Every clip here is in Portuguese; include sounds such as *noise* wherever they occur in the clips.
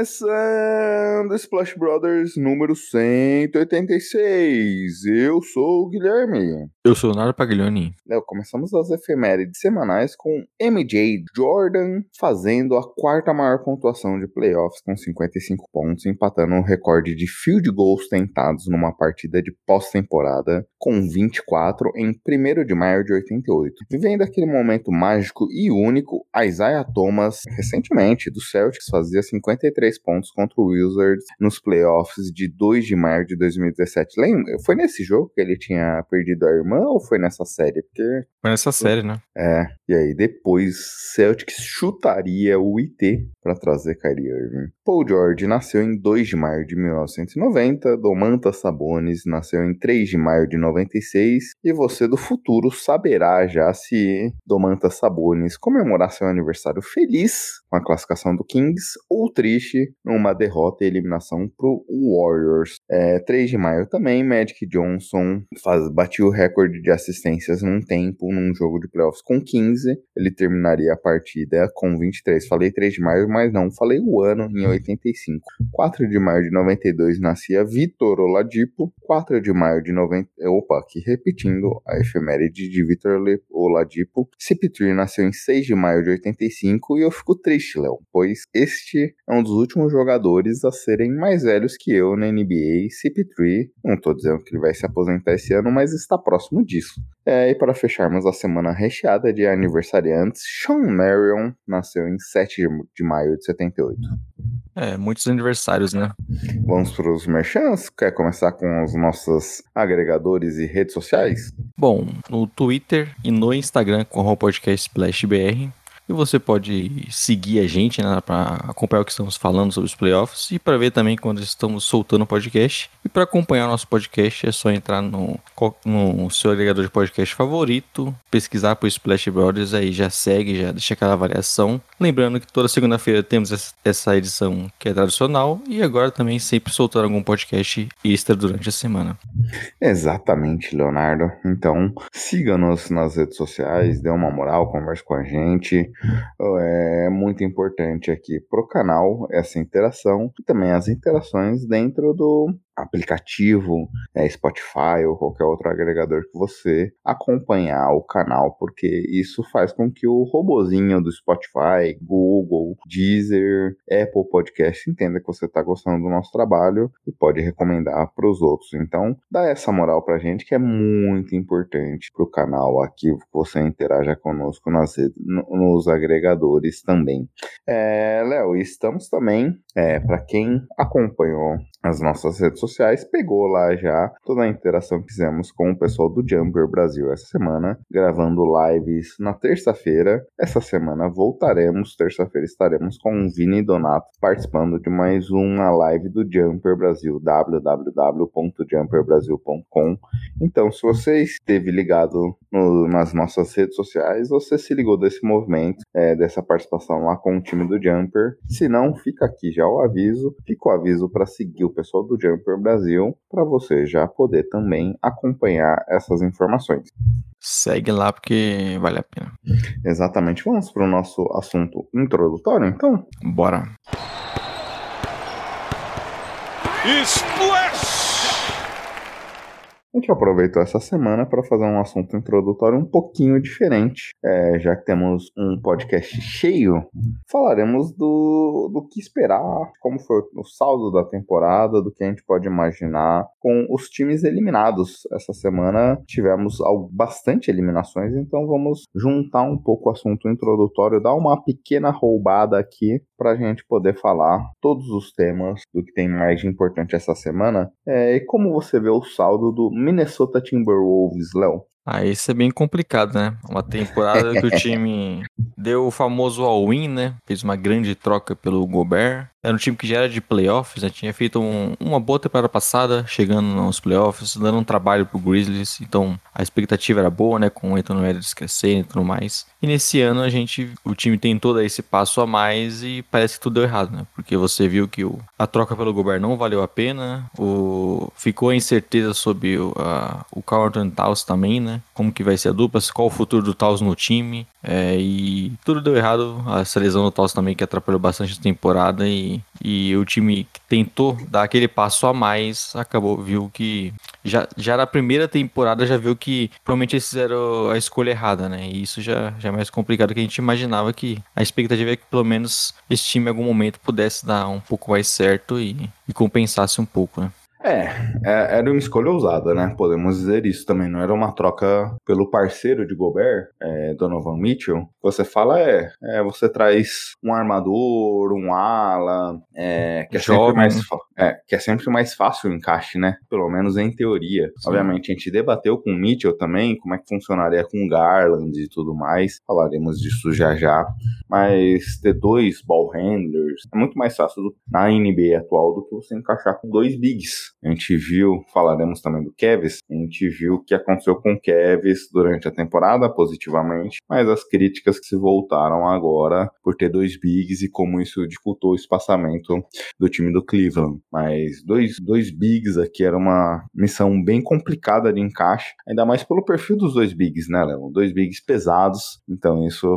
Começando Splash Brothers número 186. Eu sou o Guilherme. Eu sou o Naro Paglioni. Léo, começamos as efemérides semanais com MJ Jordan fazendo a quarta maior pontuação de playoffs com 55 pontos, empatando o recorde de field goals tentados numa partida de pós-temporada com 24 em 1 de maio de 88. Vivendo aquele momento mágico e único, Isaiah Thomas, recentemente do Celtics, fazia 53 pontos contra o Wizards nos playoffs de 2 de maio de 2017. Lembra? Foi nesse jogo que ele tinha perdido a irmã ou foi nessa série? Porque Foi nessa série, né? é, e aí depois Celtics chutaria o IT para trazer Kyrie Irving. Paul George nasceu em 2 de maio de 1990, Domantas Sabonis nasceu em 3 de maio de 96, e você do futuro saberá já se Domantas Sabonis comemorar seu aniversário feliz com a classificação do Kings ou triste numa derrota e eliminação pro Warriors. É, 3 de maio também, Magic Johnson faz, batiu o recorde de assistências num tempo, num jogo de playoffs com 15. Ele terminaria a partida com 23. Falei 3 de maio, mas não falei o ano em 85. 4 de maio de 92 nascia Vitor Oladipo. 4 de maio de 90. Opa, aqui repetindo a efeméride de Vitor Oladipo. CP3 nasceu em 6 de maio de 85 e eu fico triste, Léo, pois este é um dos últimos jogadores a serem mais velhos que eu na NBA. CP3, não tô dizendo que ele vai se aposentar esse ano, mas está próximo disso. É, e para fecharmos a semana recheada de aniversariantes, Sean Marion nasceu em 7 de maio de 78. É, muitos aniversários, né? Vamos para os merchants? Quer começar com os nossos agregadores e redes sociais? Bom, no Twitter e no Instagram com o podcast SplashBR. E você pode seguir a gente né, para acompanhar o que estamos falando sobre os playoffs e para ver também quando estamos soltando o podcast. E para acompanhar nosso podcast é só entrar no, no seu agregador de podcast favorito, pesquisar por Splash Brothers, aí já segue, já deixa aquela avaliação. Lembrando que toda segunda-feira temos essa- essa edição que é tradicional e agora também sempre soltando algum podcast extra durante a semana. Exatamente, Leonardo. Então, siga-nos nas redes sociais, dê uma moral, converse com a gente. É muito importante aqui pro canal essa interação e também as interações dentro do aplicativo, é, Spotify ou qualquer outro agregador que você acompanhar o canal, porque isso faz com que o robozinho do Spotify, Google, Deezer, Apple Podcast entenda que você está gostando do nosso trabalho e pode recomendar para os outros. Então, dá essa moral pra gente que é muito importante pro canal aqui você interaja conosco nas nos agregadores também. É, Léo, estamos também, é, para quem acompanhou as nossas redes sociais, pegou lá já toda a interação que fizemos com o pessoal do Jumper Brasil essa semana, gravando lives na terça-feira. Essa semana voltaremos, terça-feira estaremos com o Vini Donato participando de mais uma live do Jumper Brasil, www.jumperbrasil.com. Então, se você esteve ligado no- nas nossas redes sociais, você se ligou desse movimento, é, dessa participação lá com o time do Jumper. Se não, fica aqui já o aviso. Fica o aviso para seguir o pessoal do Jumper Brasil, para você já poder também acompanhar essas informações. Segue lá porque vale a pena. Exatamente. Vamos para o nosso assunto introdutório, então? Bora. A gente aproveitou essa semana para fazer um assunto introdutório um pouquinho diferente. É, já que temos um podcast cheio, falaremos do, do que esperar, como foi o saldo da temporada, do que a gente pode imaginar com os times eliminados. Essa semana tivemos bastante eliminações, então vamos juntar um pouco o assunto introdutório, dar uma pequena roubada aqui para a gente poder falar todos os temas do que tem mais de importante essa semana. É, e como você vê o saldo do Minnesota Timberwolves, Léo? Ah, isso é bem complicado, né? Uma temporada que o *laughs* time deu o famoso all-in, né? Fez uma grande troca pelo Gobert. Era um time que já era de playoffs, né? Tinha feito um, uma boa temporada passada, chegando nos playoffs, dando um trabalho pro Grizzlies. Então a expectativa era boa, né? Com o Anthony Edwards crescendo e tudo mais. E nesse ano a gente, o time tentou dar esse passo a mais e parece que tudo deu errado, né? Porque você viu que o, a troca pelo Gobert não valeu a pena. O, ficou a incerteza sobre o, a, o Carlton Towns também, né? Como que vai ser a dupla, qual o futuro do Towns no time. É, e tudo deu errado. Essa lesão do Towns também que atrapalhou bastante a temporada e e, o time que tentou dar aquele passo a mais acabou, viu que já, já na primeira temporada já viu que provavelmente eles fizeram a escolha errada, né? E isso já, já é mais complicado que a gente imaginava que a expectativa é que pelo menos esse time em algum momento pudesse dar um pouco mais certo e, e compensasse um pouco, né? É, é, era uma escolha ousada, né? Podemos dizer isso também. Não era uma troca pelo parceiro de Gobert, é, Donovan Mitchell. Você fala, é, é, você traz um armador, um ala, é, que, é sempre mais, é, que é sempre mais fácil o encaixe, né? Pelo menos em teoria. Sim. Obviamente, a gente debateu com o Mitchell também, como é que funcionaria com Garland e tudo mais. Falaremos disso já já. Mas ter dois ball handlers é muito mais fácil do, na NBA atual do que você encaixar com dois bigs. A gente viu, falaremos também do Kevs, a gente viu o que aconteceu com o Kevs durante a temporada positivamente, mas as críticas que se voltaram agora por ter dois bigs e como isso dificultou o espaçamento do time do Cleveland. Mas dois, dois bigs aqui era uma missão bem complicada de encaixe, ainda mais pelo perfil dos dois bigs, né, Léo? Dois bigs pesados, então isso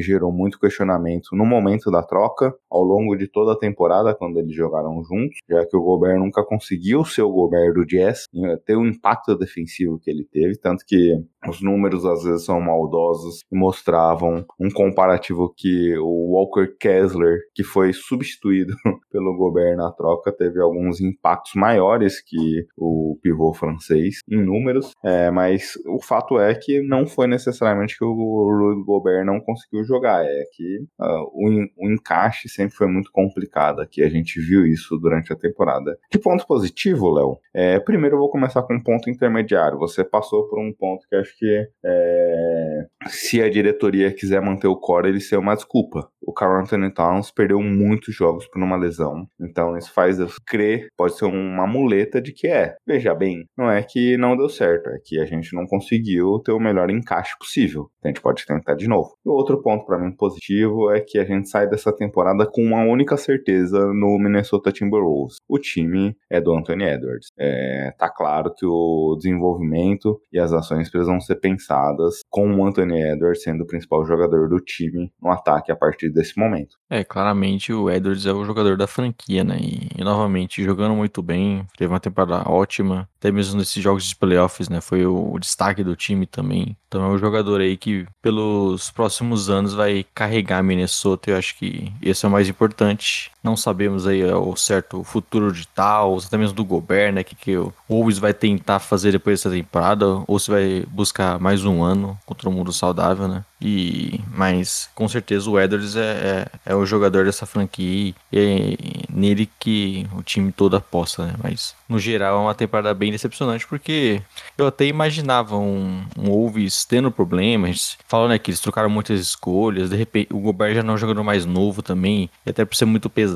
gerou muito questionamento no momento da troca, ao longo de toda a temporada, quando eles jogaram juntos, já que o Gobert nunca conseguiu ser o Gobert do Jazz, ter o impacto defensivo que ele teve, tanto que os números às vezes são maldosos e mostravam um comparativo que o Walker Kessler, que foi substituído *laughs* pelo Gobert na troca, teve alguns impactos maiores que o pivô francês em números, é, mas o fato é que não foi necessariamente que o Rudy Gobert não conseguiu jogar, é que uh, o, o encaixe sempre foi muito complicado aqui, a gente viu isso durante a temporada. De ponto positivo, Léo, é, primeiro eu vou começar com um ponto intermediário, você passou por um ponto que acho que é, se a diretoria quiser manter o core, ele ser uma desculpa. O Carl Anthony Towns perdeu muitos jogos por uma lesão, então isso faz eu crer, pode ser uma muleta de que é. Veja bem, não é que não deu certo, é que a gente não conseguiu ter o melhor encaixe possível. A gente pode tentar de novo. E outro ponto para mim positivo é que a gente sai dessa temporada com uma única certeza no Minnesota Timberwolves. O time é do Anthony Edwards. É, tá claro que o desenvolvimento e as ações precisam ser pensadas com o Anthony Edwards sendo o principal jogador do time no ataque a partir desse momento. É, claramente o Edwards é o jogador da franquia, né? E, e novamente jogando muito bem, teve uma temporada ótima, até mesmo nesses jogos de playoffs, né? Foi o, destaque do time também. Então é um jogador aí que pelos próximos anos vai carregar Minnesota. Eu acho que esse é o mais importante. Não sabemos aí o certo futuro de tal, até mesmo do Gobert, né? Que, que o Wolves vai tentar fazer depois dessa temporada, ou se vai buscar mais um ano contra o mundo saudável, né? E, mas com certeza o Edwards é, é, é, o jogador dessa franquia e é nele que o time todo aposta, né? Mas no geral é uma temporada bem decepcionante porque eu até imaginava um, um Wolves tendo problemas. Falando né, que eles trocaram muitas escolhas, de repente o Gobert já não é um jogador mais novo também, e até por ser muito pesado,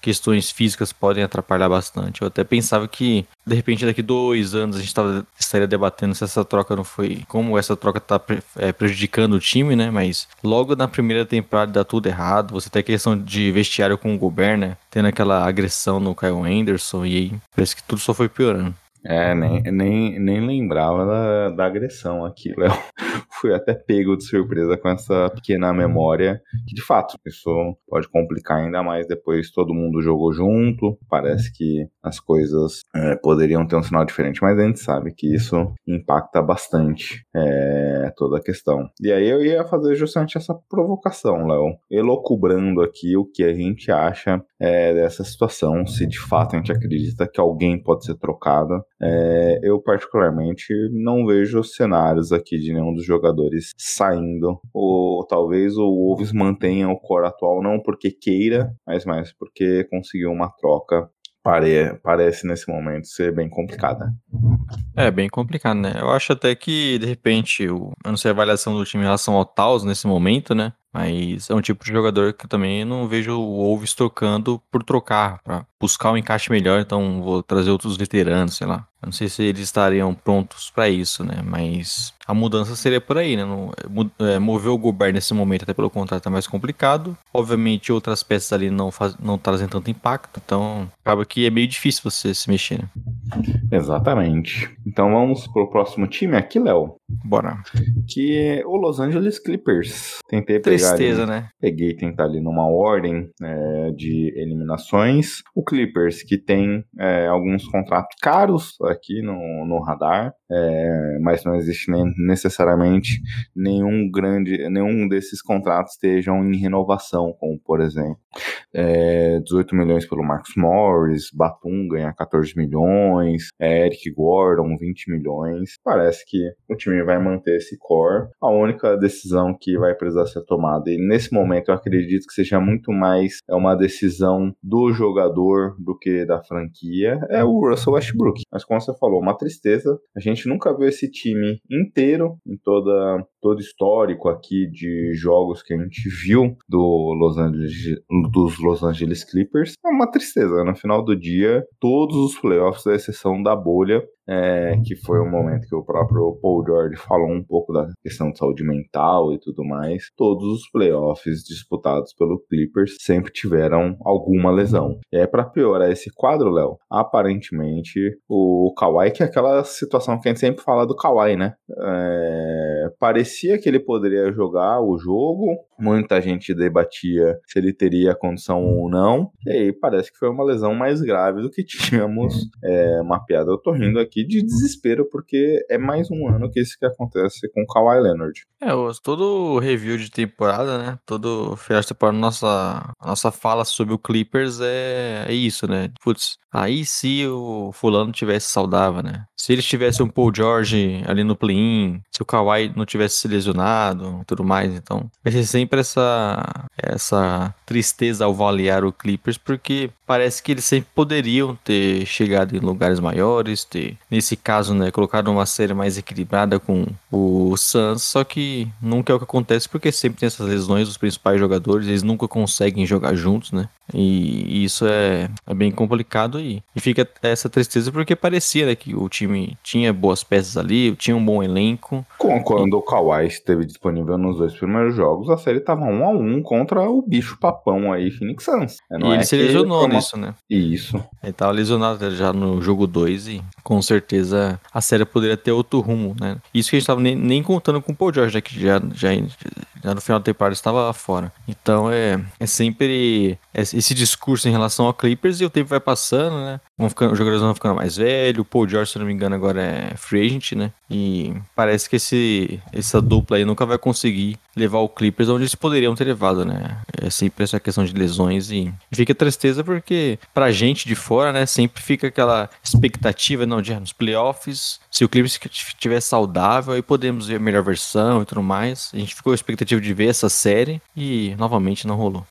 questões físicas podem atrapalhar bastante. Eu até pensava que de repente daqui dois anos a gente tava, estaria debatendo se essa troca não foi. como essa troca tá é, prejudicando o time, né? Mas logo na primeira temporada dá tudo errado. Você tem a questão de vestiário com o Gobert, né? Tendo aquela agressão no Kyle Anderson e aí parece que tudo só foi piorando. É, nem, nem, nem lembrava da, da agressão aqui, *laughs* Léo. Fui até pego de surpresa com essa pequena memória, que de fato, isso pode complicar ainda mais depois todo mundo jogou junto, parece que as coisas é, poderiam ter um sinal diferente, mas a gente sabe que isso impacta bastante é, toda a questão. E aí eu ia fazer justamente essa provocação, Léo, elocubrando aqui o que a gente acha é, dessa situação, se de fato a gente acredita que alguém pode ser trocado é, eu, particularmente, não vejo cenários aqui de nenhum dos jogadores saindo. Ou talvez o Wolves mantenha o core atual, não porque queira, mas mais porque conseguiu uma troca pare, parece nesse momento ser bem complicada. É, bem complicado, né? Eu acho até que, de repente, o, eu não sei a avaliação do time em relação ao Taos nesse momento, né? Mas é um tipo de jogador que eu também não vejo o Wolves trocando por trocar, para buscar um encaixe melhor, então vou trazer outros veteranos, sei lá. Eu não sei se eles estariam prontos para isso, né? Mas a mudança seria por aí, né? No, é, mover o Gobert nesse momento, até pelo contrato, é mais complicado. Obviamente, outras peças ali não, faz, não trazem tanto impacto, então acaba que é meio difícil você se mexer, né? Exatamente. Então vamos pro próximo time aqui, Léo. Bora. Que é o Los Angeles Clippers. Tentei pegar. Tristeza, né? Peguei tentar ali numa ordem é, de eliminações. O Clippers, que tem é, alguns contratos caros aqui no, no radar, é, mas não existe nem, necessariamente nenhum grande, nenhum desses contratos estejam em renovação, como por exemplo, é, 18 milhões pelo Marcus Morris, Batum ganha 14 milhões, é, Eric Gordon 20 milhões. Parece que o time vai manter esse core. A única decisão que vai precisar ser tomada, e nesse momento eu acredito que seja muito mais é uma decisão do jogador do que da franquia, é o Russell Westbrook. Mas como você falou, uma tristeza. A gente nunca viu esse time inteiro em toda todo histórico aqui de jogos que a gente viu do Los Angeles, dos Los Angeles Clippers. É uma tristeza. No final do dia, todos os playoffs, à exceção da bolha, é, que foi um momento que o próprio Paul George falou um pouco da questão de saúde mental e tudo mais. Todos os playoffs disputados pelo Clippers sempre tiveram alguma lesão. E é para piorar esse quadro, Léo, aparentemente o Kawhi, que é aquela situação que a gente sempre fala do Kawhi, né? É, parecia que ele poderia jogar o jogo, muita gente debatia se ele teria condição ou não, e aí parece que foi uma lesão mais grave do que *laughs* tínhamos é, mapeado. Eu tô rindo aqui aqui de desespero, porque é mais um ano que isso que acontece com o Kawhi Leonard. É, todo review de temporada, né? Todo final de temporada, nossa, nossa fala sobre o Clippers é, é isso, né? Putz, aí se o fulano tivesse saudável, né? Se ele tivesse um Paul George ali no play-in, se o Kawhi não tivesse se lesionado tudo mais, então vai ser sempre essa, essa tristeza ao avaliar o Clippers, porque parece que eles sempre poderiam ter chegado em lugares maiores, ter nesse caso, né, colocado uma série mais equilibrada com o Suns, só que nunca é o que acontece porque sempre tem essas lesões dos principais jogadores, eles nunca conseguem jogar juntos, né? E isso é, é bem complicado e, e fica essa tristeza porque parecia né, que o time tinha boas peças ali, tinha um bom elenco. Quando e... o Kawhi esteve disponível nos dois primeiros jogos, a série tava um a um contra o bicho papão aí, Phoenix Suns. Não e é ele se lesionou uma... nisso, né? Isso. Ele tava lesionado já no jogo 2 e com certeza a série poderia ter outro rumo, né? Isso que a gente tava nem, nem contando com o Paul George, né, que já, já, já no final da temporada estava fora. Então é, é sempre esse discurso em relação ao Clippers e o tempo vai passando, né? Vão ficando, os jogadores vão ficando mais velhos. O Paul George, se não me engano, agora é free agent, né? E parece que esse, essa dupla aí nunca vai conseguir levar o Clippers onde eles poderiam ter levado, né? É sempre essa questão de lesões e, fica tristeza porque pra gente de fora, né, sempre fica aquela expectativa, não, de nos playoffs, se o Clippers estiver saudável, aí podemos ver a melhor versão e tudo mais. A gente ficou expectativa de ver essa série e novamente não rolou.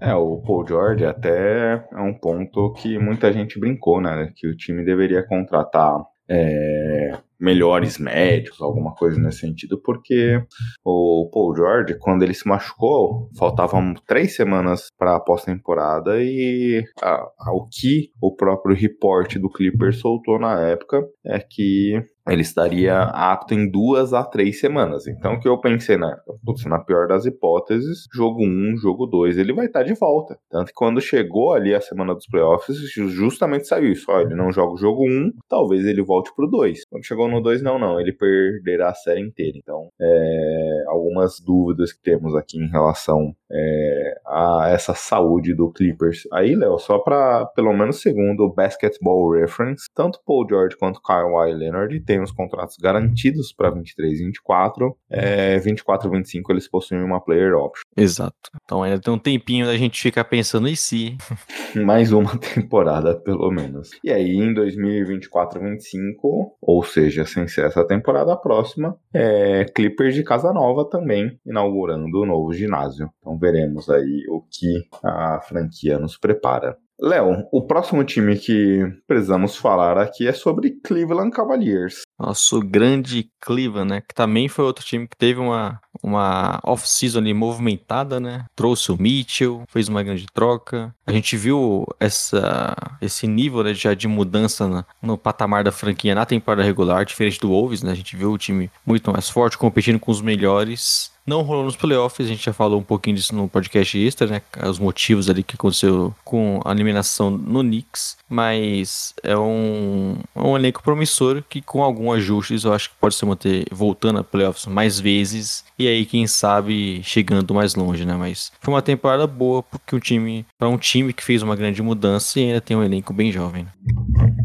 É, o Paul George até é um ponto que muita gente brincou, né? Que o time deveria contratar é, melhores médicos, alguma coisa nesse sentido, porque o Paul George, quando ele se machucou, faltavam três semanas para a pós-temporada e a, a, o que o próprio report do Clippers soltou na época é que ele estaria apto em duas a três semanas. Então, o que eu pensei na putz, na pior das hipóteses, jogo 1, um, jogo 2, ele vai estar de volta. Tanto que quando chegou ali a semana dos playoffs, justamente saiu isso. Ó, ele não joga o jogo 1, um, talvez ele volte pro 2. Quando chegou no 2, não, não, ele perderá a série inteira. Então, é, algumas dúvidas que temos aqui em relação é, a essa saúde do Clippers. Aí, Léo, só para pelo menos segundo o Basketball Reference, tanto Paul George quanto Kawhi Leonard têm os contratos garantidos para 23 e 24. É, 24 e 25 eles possuem uma player option. Exato. Então ainda tem um tempinho da gente ficar pensando em si. *laughs* Mais uma temporada, pelo menos. E aí, em 2024 25, ou seja, sem ser essa temporada próxima, é Clippers de Casa Nova também inaugurando o novo ginásio. Então veremos aí o que a franquia nos prepara. Léo, o próximo time que precisamos falar aqui é sobre Cleveland Cavaliers. Nosso grande Cleveland, né? Que também foi outro time que teve uma, uma off-season ali movimentada, né? Trouxe o Mitchell, fez uma grande troca. A gente viu essa, esse nível né, já de mudança no, no patamar da franquia na temporada regular, diferente do Wolves, né? A gente viu o time muito mais forte, competindo com os melhores não rolou nos playoffs, a gente já falou um pouquinho disso no podcast extra, né? Os motivos ali que aconteceu com a eliminação no Knicks. Mas é um, é um elenco promissor que, com alguns ajustes, eu acho que pode se manter voltando a playoffs mais vezes. E aí, quem sabe, chegando mais longe, né? Mas foi uma temporada boa porque um time, para um time que fez uma grande mudança e ainda tem um elenco bem jovem. Né?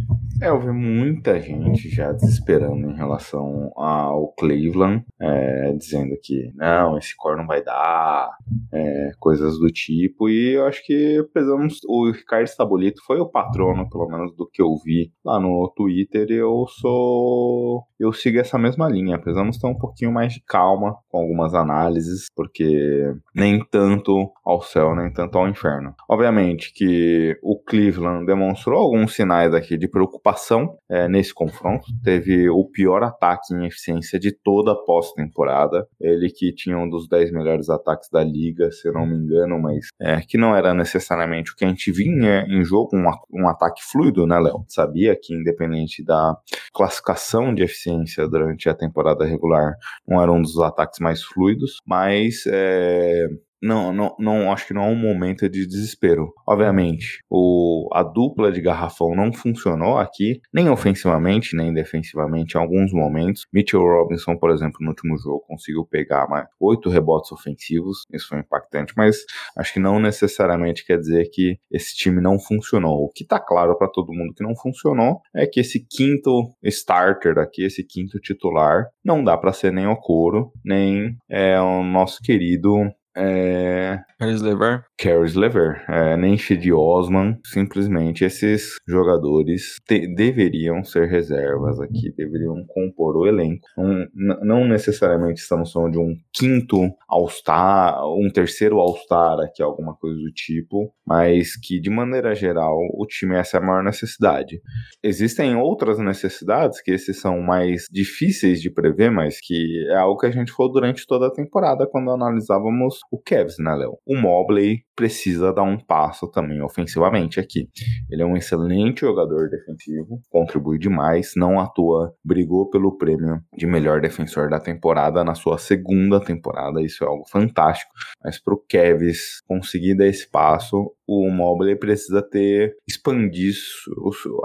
É, eu vi muita gente já desesperando em relação ao Cleveland, é, dizendo que não, esse core não vai dar, é, coisas do tipo, e eu acho que precisamos. O Ricardo Stabolito foi o patrono, pelo menos do que eu vi lá no Twitter, eu sou. Eu sigo essa mesma linha. Precisamos ter um pouquinho mais de calma com algumas análises, porque nem tanto ao céu, nem tanto ao inferno. Obviamente que o Cleveland demonstrou alguns sinais aqui de preocupação é, nesse confronto. Teve o pior ataque em eficiência de toda a pós-temporada. Ele que tinha um dos 10 melhores ataques da liga, se eu não me engano, mas é, que não era necessariamente o que a gente vinha em jogo, um, um ataque fluido, né, Léo? Sabia que independente da classificação de eficiência durante a temporada regular, não era um dos ataques mais fluidos, mas é, não, não, não, acho que não é um momento de desespero. Obviamente, o, a dupla de garrafão não funcionou aqui, nem ofensivamente, nem defensivamente, em alguns momentos. Mitchell Robinson, por exemplo, no último jogo, conseguiu pegar mais oito rebotes ofensivos, isso foi impactante, mas acho que não necessariamente quer dizer que esse time não funcionou. O que tá claro para todo mundo que não funcionou é que esse quinto starter aqui, esse quinto titular, não dá para ser nem o Coro, nem é, o nosso querido é... Caris Lever? Caris Lever, é, Nenche de Osman, simplesmente esses jogadores te, deveriam ser reservas aqui, deveriam compor o elenco. Não, não necessariamente estamos falando de um quinto All-Star, um terceiro All-Star aqui, alguma coisa do tipo, mas que de maneira geral o time essa é a maior necessidade. Existem outras necessidades que esses são mais difíceis de prever, mas que é algo que a gente falou durante toda a temporada quando analisávamos o Cavs, né, Léo? O Mobley precisa dar um passo também ofensivamente aqui. Ele é um excelente jogador defensivo, contribui demais, não atua, brigou pelo prêmio de melhor defensor da temporada na sua segunda temporada, isso é algo fantástico. Mas para o Cavs conseguir dar esse passo, o Mobley precisa ter expandir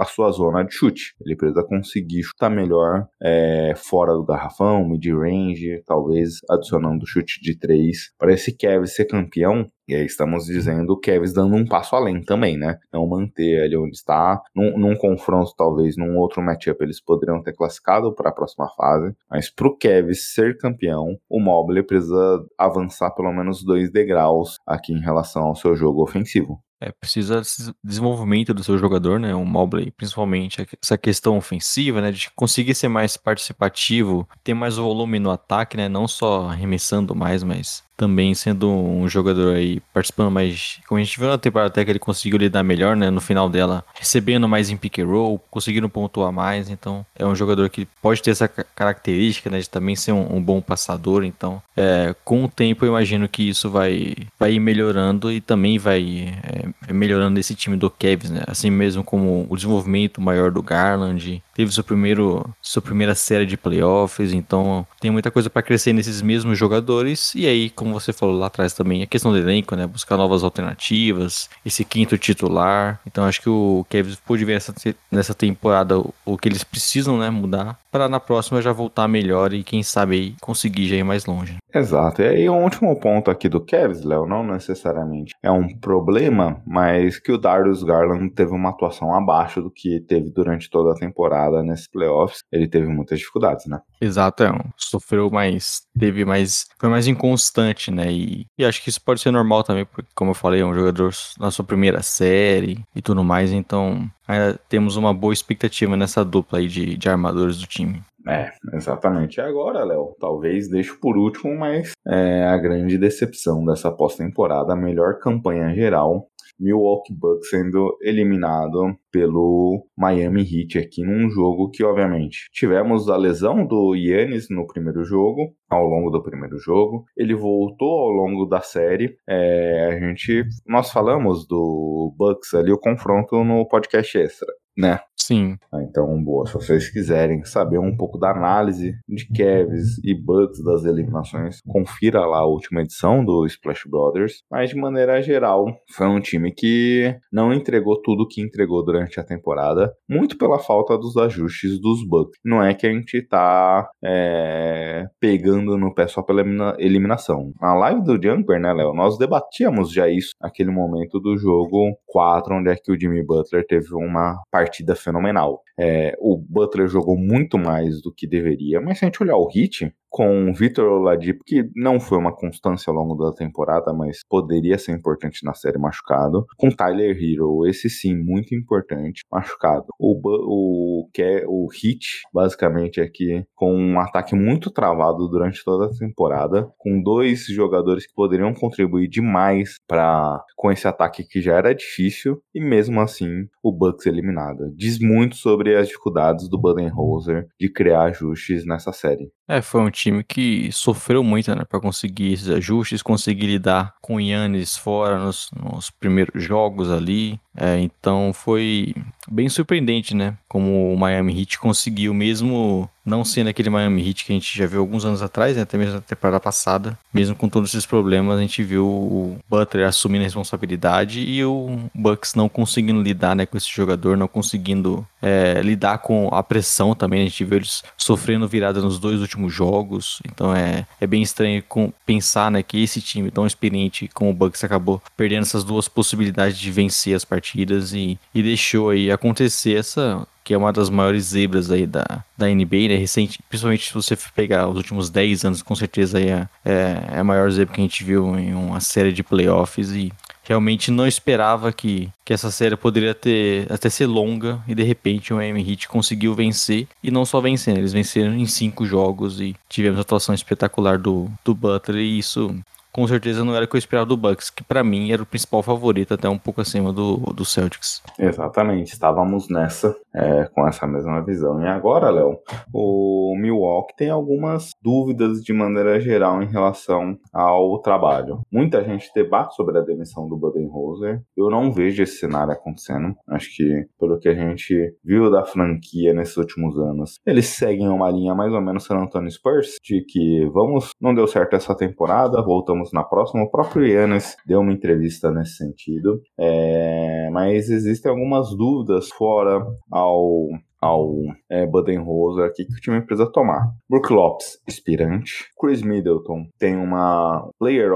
a sua zona de chute. Ele precisa conseguir chutar melhor é, fora do garrafão, mid-range, talvez adicionando chute de três. Para esse Cavs ser campeão, e aí estamos dizendo o Kevs dando um passo além também, né? Não manter ali onde está. Num, num confronto, talvez, num outro matchup, eles poderiam ter classificado para a próxima fase. Mas para o Kevs ser campeão, o Mobley precisa avançar pelo menos dois degraus aqui em relação ao seu jogo ofensivo. É, precisa de desenvolvimento do seu jogador, né? O Mobley, principalmente, essa questão ofensiva, né? De conseguir ser mais participativo, ter mais volume no ataque, né? Não só arremessando mais, mas também sendo um jogador aí participando mais. Como a gente viu na temporada até que ele conseguiu lidar melhor, né? No final dela, recebendo mais em pick and roll, conseguindo pontuar mais. Então, é um jogador que pode ter essa característica, né? De também ser um, um bom passador. Então, é, com o tempo, eu imagino que isso vai, vai ir melhorando e também vai é, melhorando esse time do Cavs, né? Assim mesmo como o desenvolvimento maior do Garland. Teve seu primeiro, sua primeira série de playoffs. Então, tem muita coisa para crescer nesses mesmos jogadores. E aí, como você falou lá atrás também, a questão do elenco, né? Buscar novas alternativas, esse quinto titular. Então acho que o Kevin pôde ver essa, nessa temporada o, o que eles precisam, né? Mudar para na próxima já voltar melhor e quem sabe aí conseguir já ir mais longe. Exato. E aí, o último ponto aqui do Kevs, Léo, não necessariamente é um problema, mas que o Darius Garland teve uma atuação abaixo do que teve durante toda a temporada nesses playoffs. Ele teve muitas dificuldades, né? Exato, é, sofreu mais, teve mais, foi mais inconstante, né? E, e acho que isso pode ser normal também, porque, como eu falei, é um jogador na sua primeira série e tudo mais, então ainda temos uma boa expectativa nessa dupla aí de, de armadores do time. É, exatamente. E agora, Léo, talvez deixo por último, mas é a grande decepção dessa pós-temporada, a melhor campanha geral Milwaukee Bucks sendo eliminado pelo Miami Heat aqui num jogo que, obviamente, tivemos a lesão do Yannis no primeiro jogo, ao longo do primeiro jogo. Ele voltou ao longo da série. É, a gente, nós falamos do Bucks ali, o confronto no podcast extra né? Sim. Ah, então, boa, se vocês quiserem saber um pouco da análise de Cavs e Bucks das eliminações, confira lá a última edição do Splash Brothers. Mas, de maneira geral, foi um time que não entregou tudo que entregou durante a temporada, muito pela falta dos ajustes dos Bucks. Não é que a gente tá é, pegando no pé só pela eliminação. Na live do Jumper, né, Léo, nós debatíamos já isso naquele momento do jogo 4, onde é que o Jimmy Butler teve uma partida partida fenomenal. É, o Butler jogou muito mais do que deveria, mas se a gente olhar o hit, com Vitor Oladipo, que não foi uma constância ao longo da temporada, mas poderia ser importante na série machucado. Com Tyler Hero, esse sim, muito importante, machucado. O, o, que o Hit, basicamente, aqui com um ataque muito travado durante toda a temporada, com dois jogadores que poderiam contribuir demais para com esse ataque que já era difícil, e mesmo assim, o Bucks eliminado. Diz muito sobre as dificuldades do Budenholzer de criar ajustes nessa série. É, foi um time que sofreu muito, né, para conseguir esses ajustes, conseguir lidar com Yannis fora nos, nos primeiros jogos ali. É, então foi bem surpreendente, né? Como o Miami Heat conseguiu, mesmo não sendo aquele Miami Heat que a gente já viu alguns anos atrás, né? até mesmo na temporada passada, mesmo com todos esses problemas, a gente viu o Butler assumindo a responsabilidade e o Bucks não conseguindo lidar né, com esse jogador, não conseguindo é, lidar com a pressão também. A gente viu eles sofrendo virada nos dois últimos jogos, então é, é bem estranho com, pensar né, que esse time tão experiente como o Bucks acabou perdendo essas duas possibilidades de vencer as partidas e, e deixou aí acontecer essa que é uma das maiores zebras aí da, da NBA, né? Recente, principalmente se você pegar os últimos 10 anos, com certeza aí é, é, é a maior zebra que a gente viu em uma série de playoffs e realmente não esperava que, que essa série poderia ter até ser longa e de repente o Miami Heat conseguiu vencer e não só vencer, né? eles venceram em cinco jogos e tivemos a atuação espetacular do, do Butler e isso com certeza não era o que eu esperava do Bucks, que para mim era o principal favorito, até um pouco acima do, do Celtics. Exatamente, estávamos nessa, é, com essa mesma visão. E agora, Léo, o Milwaukee tem algumas dúvidas de maneira geral em relação ao trabalho. Muita gente debate sobre a demissão do Budenholzer. Eu não vejo esse cenário acontecendo. Acho que, pelo que a gente viu da franquia nesses últimos anos, eles seguem uma linha mais ou menos San Antonio Spurs, de que vamos, não deu certo essa temporada, voltamos na próxima. O próprio Yannis deu uma entrevista nesse sentido, é, mas existem algumas dúvidas fora ao ao é, Budenholzer aqui que o time precisa tomar. Brook Lopes, aspirante. Chris Middleton tem uma player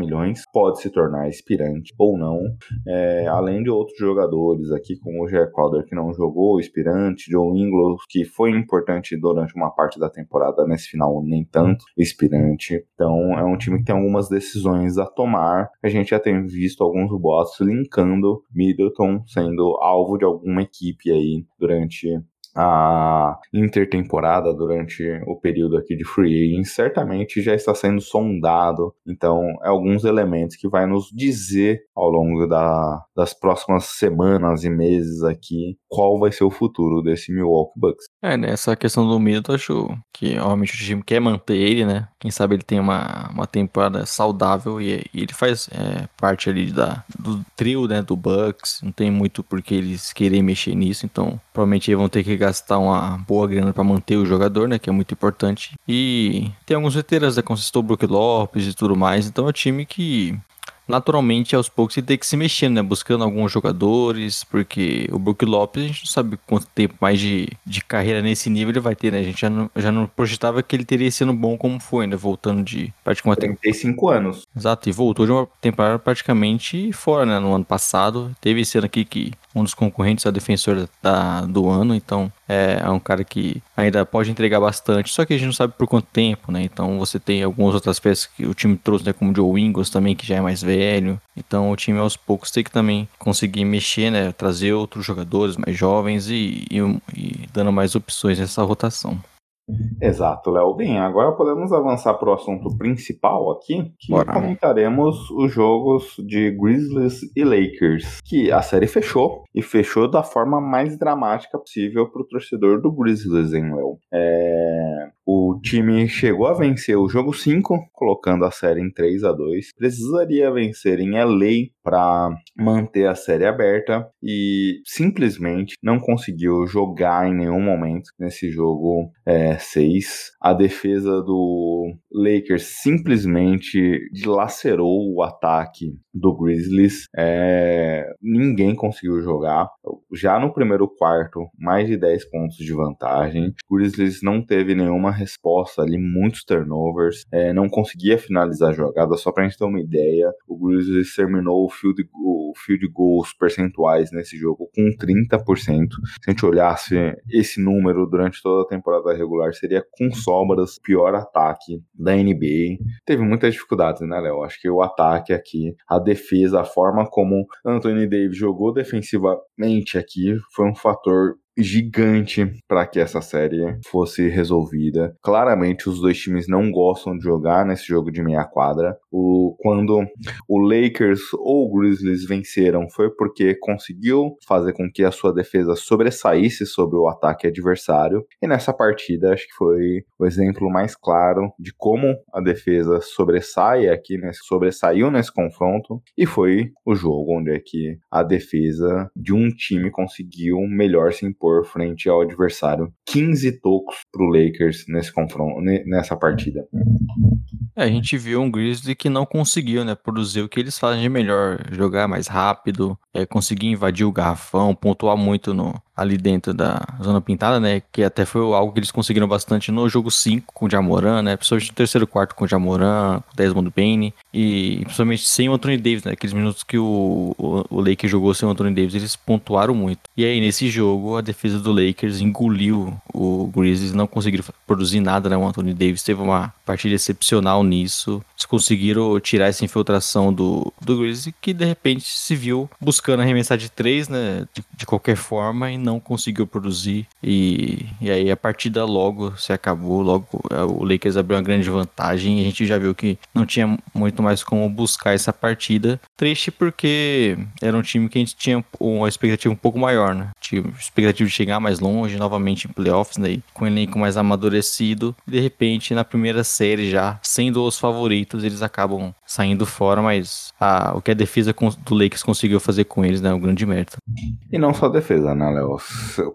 milhões, pode se tornar aspirante ou não, é, além de outros jogadores aqui, como o Jair Crowder, que não jogou, aspirante, Joe Ingles, que foi importante durante uma parte da temporada, nesse final nem tanto, aspirante. Então é um time que tem algumas decisões a tomar. A gente já tem visto alguns boatos linkando Middleton sendo alvo de alguma equipe aí durante a intertemporada durante o período aqui de free agent certamente já está sendo sondado. Então, é alguns elementos que vai nos dizer ao longo da, das próximas semanas e meses aqui qual vai ser o futuro desse Milwaukee Bucks. É, nessa questão do Middleton, acho que obviamente o time quer manter ele, né? Quem sabe ele tem uma, uma temporada saudável e, e ele faz é, parte ali da, do trio, né, do Bucks. Não tem muito por que eles querem mexer nisso, então provavelmente eles vão ter que gastar uma boa grana para manter o jogador, né? Que é muito importante. E tem alguns veteranos, né? Como Brook Lopes e tudo mais. Então é um time que naturalmente aos poucos ele tem que se mexendo, né? Buscando alguns jogadores, porque o Brook Lopes a gente não sabe quanto tempo mais de, de carreira nesse nível ele vai ter, né? A gente já não, já não projetava que ele teria sendo bom como foi, né? Voltando de praticamente 35 anos. Exato, e voltou de uma temporada praticamente fora, né? No ano passado. Teve ano aqui que um dos concorrentes é defensor da, do ano, então é, é, um cara que ainda pode entregar bastante, só que a gente não sabe por quanto tempo, né? Então você tem algumas outras peças que o time trouxe, né? Como o Joe Ingles também, que já é mais velho. Então o time aos poucos tem que também conseguir mexer, né? Trazer outros jogadores mais jovens e, e, e dando mais opções nessa rotação. Exato, Léo. Bem, agora podemos avançar para o assunto principal aqui, que Bora. comentaremos os jogos de Grizzlies e Lakers, que a série fechou e fechou da forma mais dramática possível para o torcedor do Grizzlies, hein, Léo? É, O time chegou a vencer o jogo 5, colocando a série em 3 a 2 Precisaria vencer em LA para manter a série aberta e simplesmente não conseguiu jogar em nenhum momento nesse jogo 6. a defesa do Lakers simplesmente dilacerou o ataque do Grizzlies. É, ninguém conseguiu jogar. Já no primeiro quarto, mais de 10 pontos de vantagem. O Grizzlies não teve nenhuma resposta ali, muitos turnovers. é, não conseguia finalizar a jogada. Só pra gente ter uma ideia, o Grizzlies terminou o field, o field goals percentuais nesse jogo com 30%. Se a gente olhasse esse número durante toda a temporada regular, seria com sobras o pior ataque da NBA. Teve muitas dificuldades, né, Léo? Acho que o ataque aqui, a defesa, a forma como Anthony Davis jogou defensivamente aqui foi um fator gigante para que essa série fosse resolvida. Claramente os dois times não gostam de jogar nesse jogo de meia quadra. O quando o Lakers ou o Grizzlies venceram foi porque conseguiu fazer com que a sua defesa sobressaísse sobre o ataque adversário. E nessa partida acho que foi o exemplo mais claro de como a defesa sobressai aqui, né, sobressaiu nesse confronto e foi o jogo onde é que a defesa de um time conseguiu melhor se impor frente ao adversário. 15 tocos pro Lakers nesse confronto, ne- nessa partida. É, a gente viu um Grizzly que não conseguiu, né, produzir o que eles fazem de melhor, jogar mais rápido, é, conseguir invadir o garrafão, pontuar muito no, ali dentro da zona pintada, né, que até foi algo que eles conseguiram bastante no jogo 5 com o Jamoran, né, principalmente no terceiro quarto com o Jamoran, com o Desmond Bain e principalmente sem o Anthony Davis, né, aqueles minutos que o, o, o Lakers jogou sem o Anthony Davis, eles pontuaram muito. E aí nesse jogo a defesa do Lakers engoliu o Grizzlies, não conseguiram produzir nada, né, o Anthony Davis teve uma partida excepcional nisso, eles conseguiram tirar essa infiltração do, do Grizzlies que de repente se viu buscando arremessar de três, né, de, de qualquer forma e não conseguiu produzir e, e aí a partida logo se acabou, logo é, o Lakers abriu uma grande vantagem e a gente já viu que não tinha muito mais como buscar essa partida. Triste porque era um time que a gente tinha uma expectativa um pouco maior, né? Tinha expectativa de chegar mais longe, novamente em playoffs, né? Com o elenco mais amadurecido. De repente, na primeira série já, sendo os favoritos, eles acabam saindo fora, mas a, o que a defesa do Lakers conseguiu fazer com eles, né? É um grande mérito. E não só defesa, né, Léo?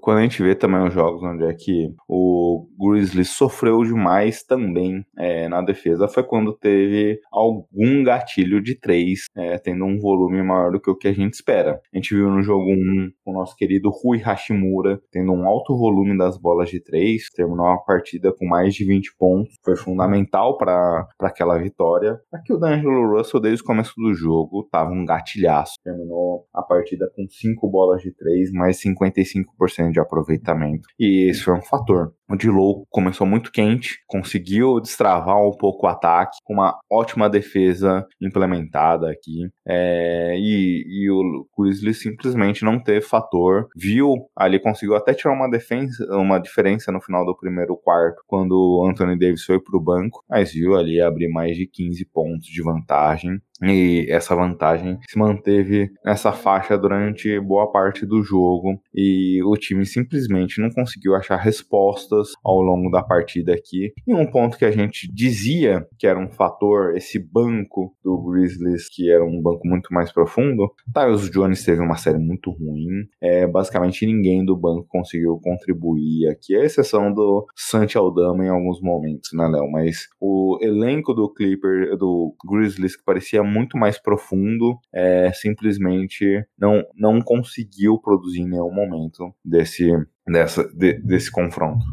Quando a gente vê também os jogos onde é que o Grizzlies sofreu demais também é, na defesa, foi quando teve algum gatilho de três, é, tendo um volume maior do que o que a gente espera. A gente viu no jogo 1 o nosso querido Rui Hashimura tendo um alto volume das bolas de três, terminou a partida com mais de 20 pontos, foi fundamental para aquela vitória. Aqui o D'Angelo Russell, desde o começo do jogo, tava um gatilhaço, terminou a partida com 5 bolas de três, mais 55% de aproveitamento. E esse foi um fator. O Dilow começou muito quente, conseguiu destravar um pouco o ataque, com uma ótima defesa implementada aqui. É, e, e o Grizzlies simplesmente não teve fator. Viu ali, conseguiu até tirar uma, defensa, uma diferença no final do primeiro quarto, quando o Anthony Davis foi para o banco, mas viu ali abrir mais de 15 pontos de vantagem. E essa vantagem se manteve nessa faixa durante boa parte do jogo. E o time simplesmente não conseguiu achar respostas ao longo da partida aqui. E um ponto que a gente dizia que era um fator, esse banco do Grizzlies, que era um banco muito mais profundo. Tyus Jones teve uma série muito ruim. É, basicamente ninguém do banco conseguiu contribuir aqui, à exceção do Santi Aldama em alguns momentos, né, Léo? Mas o elenco do Clipper, do Grizzlies, que parecia muito mais profundo, é, simplesmente não, não conseguiu produzir em nenhum momento desse, dessa, de- desse confronto.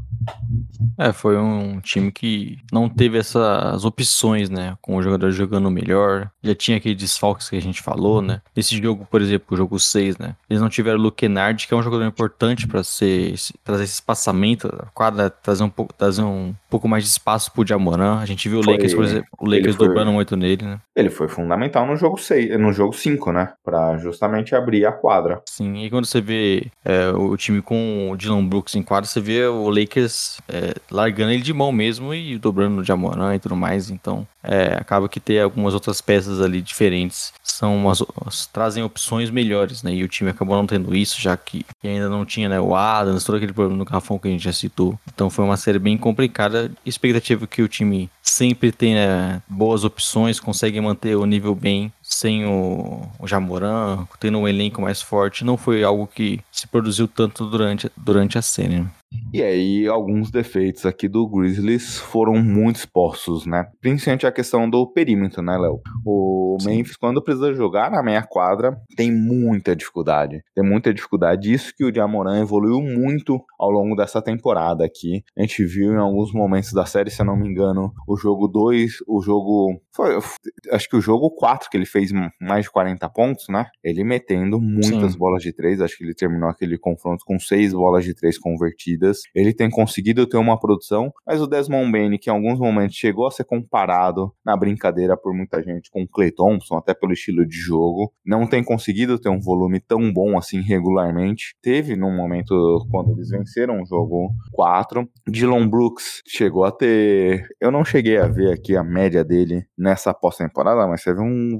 É, foi um time que não teve essas opções, né? Com o jogador jogando melhor. Já tinha aquele desfalques que a gente falou, né? Nesse jogo, por exemplo, o jogo 6, né? Eles não tiveram o Luke que é um jogador importante para ser trazer esse espaçamento, da quadra, trazer um pouco, trazer um pouco mais de espaço pro Jamoran. A gente viu o Foi- Lakers, por exemplo, o Lakers foi- dobrando muito nele, né? Ele foi fundamental no jogo 6, no jogo 5, né? Pra justamente abrir a quadra. Sim, e quando você vê é, o time com o Dylan Brooks em quadra, você vê o Lakers É, largando ele de mão mesmo e dobrando no Jamoran e tudo mais. Então, é, acaba que ter algumas outras peças ali diferentes são umas, trazem opções melhores, né? E o time acabou não tendo isso, já que ainda não tinha né, o Adams, todo aquele problema no garrafão que a gente já citou. Então foi uma série bem complicada. Expectativa que o time sempre tem né, boas opções, consegue manter o nível bem sem o, o Jamoran, tendo um elenco mais forte, não foi algo que se produziu tanto durante, durante a série. E aí, alguns defeitos aqui do Grizzlies foram muito expostos, né? Principalmente a questão do perímetro, né, Léo? O Sim. Memphis, quando precisa jogar na meia quadra, tem muita dificuldade. Tem muita dificuldade. Isso que o Diamorã evoluiu muito ao longo dessa temporada aqui. A gente viu em alguns momentos da série, se eu não me engano, o jogo 2, o jogo. Foi, acho que o jogo 4 que ele fez mais de 40 pontos, né? Ele metendo muitas Sim. bolas de três. Acho que ele terminou aquele confronto com seis bolas de três convertidas ele tem conseguido ter uma produção, mas o Desmond Bain, que em alguns momentos chegou a ser comparado na brincadeira por muita gente com o Clay Thompson, até pelo estilo de jogo, não tem conseguido ter um volume tão bom assim regularmente. Teve num momento quando eles venceram o jogo 4. Dylan Brooks chegou a ter. Eu não cheguei a ver aqui a média dele nessa pós-temporada, mas teve um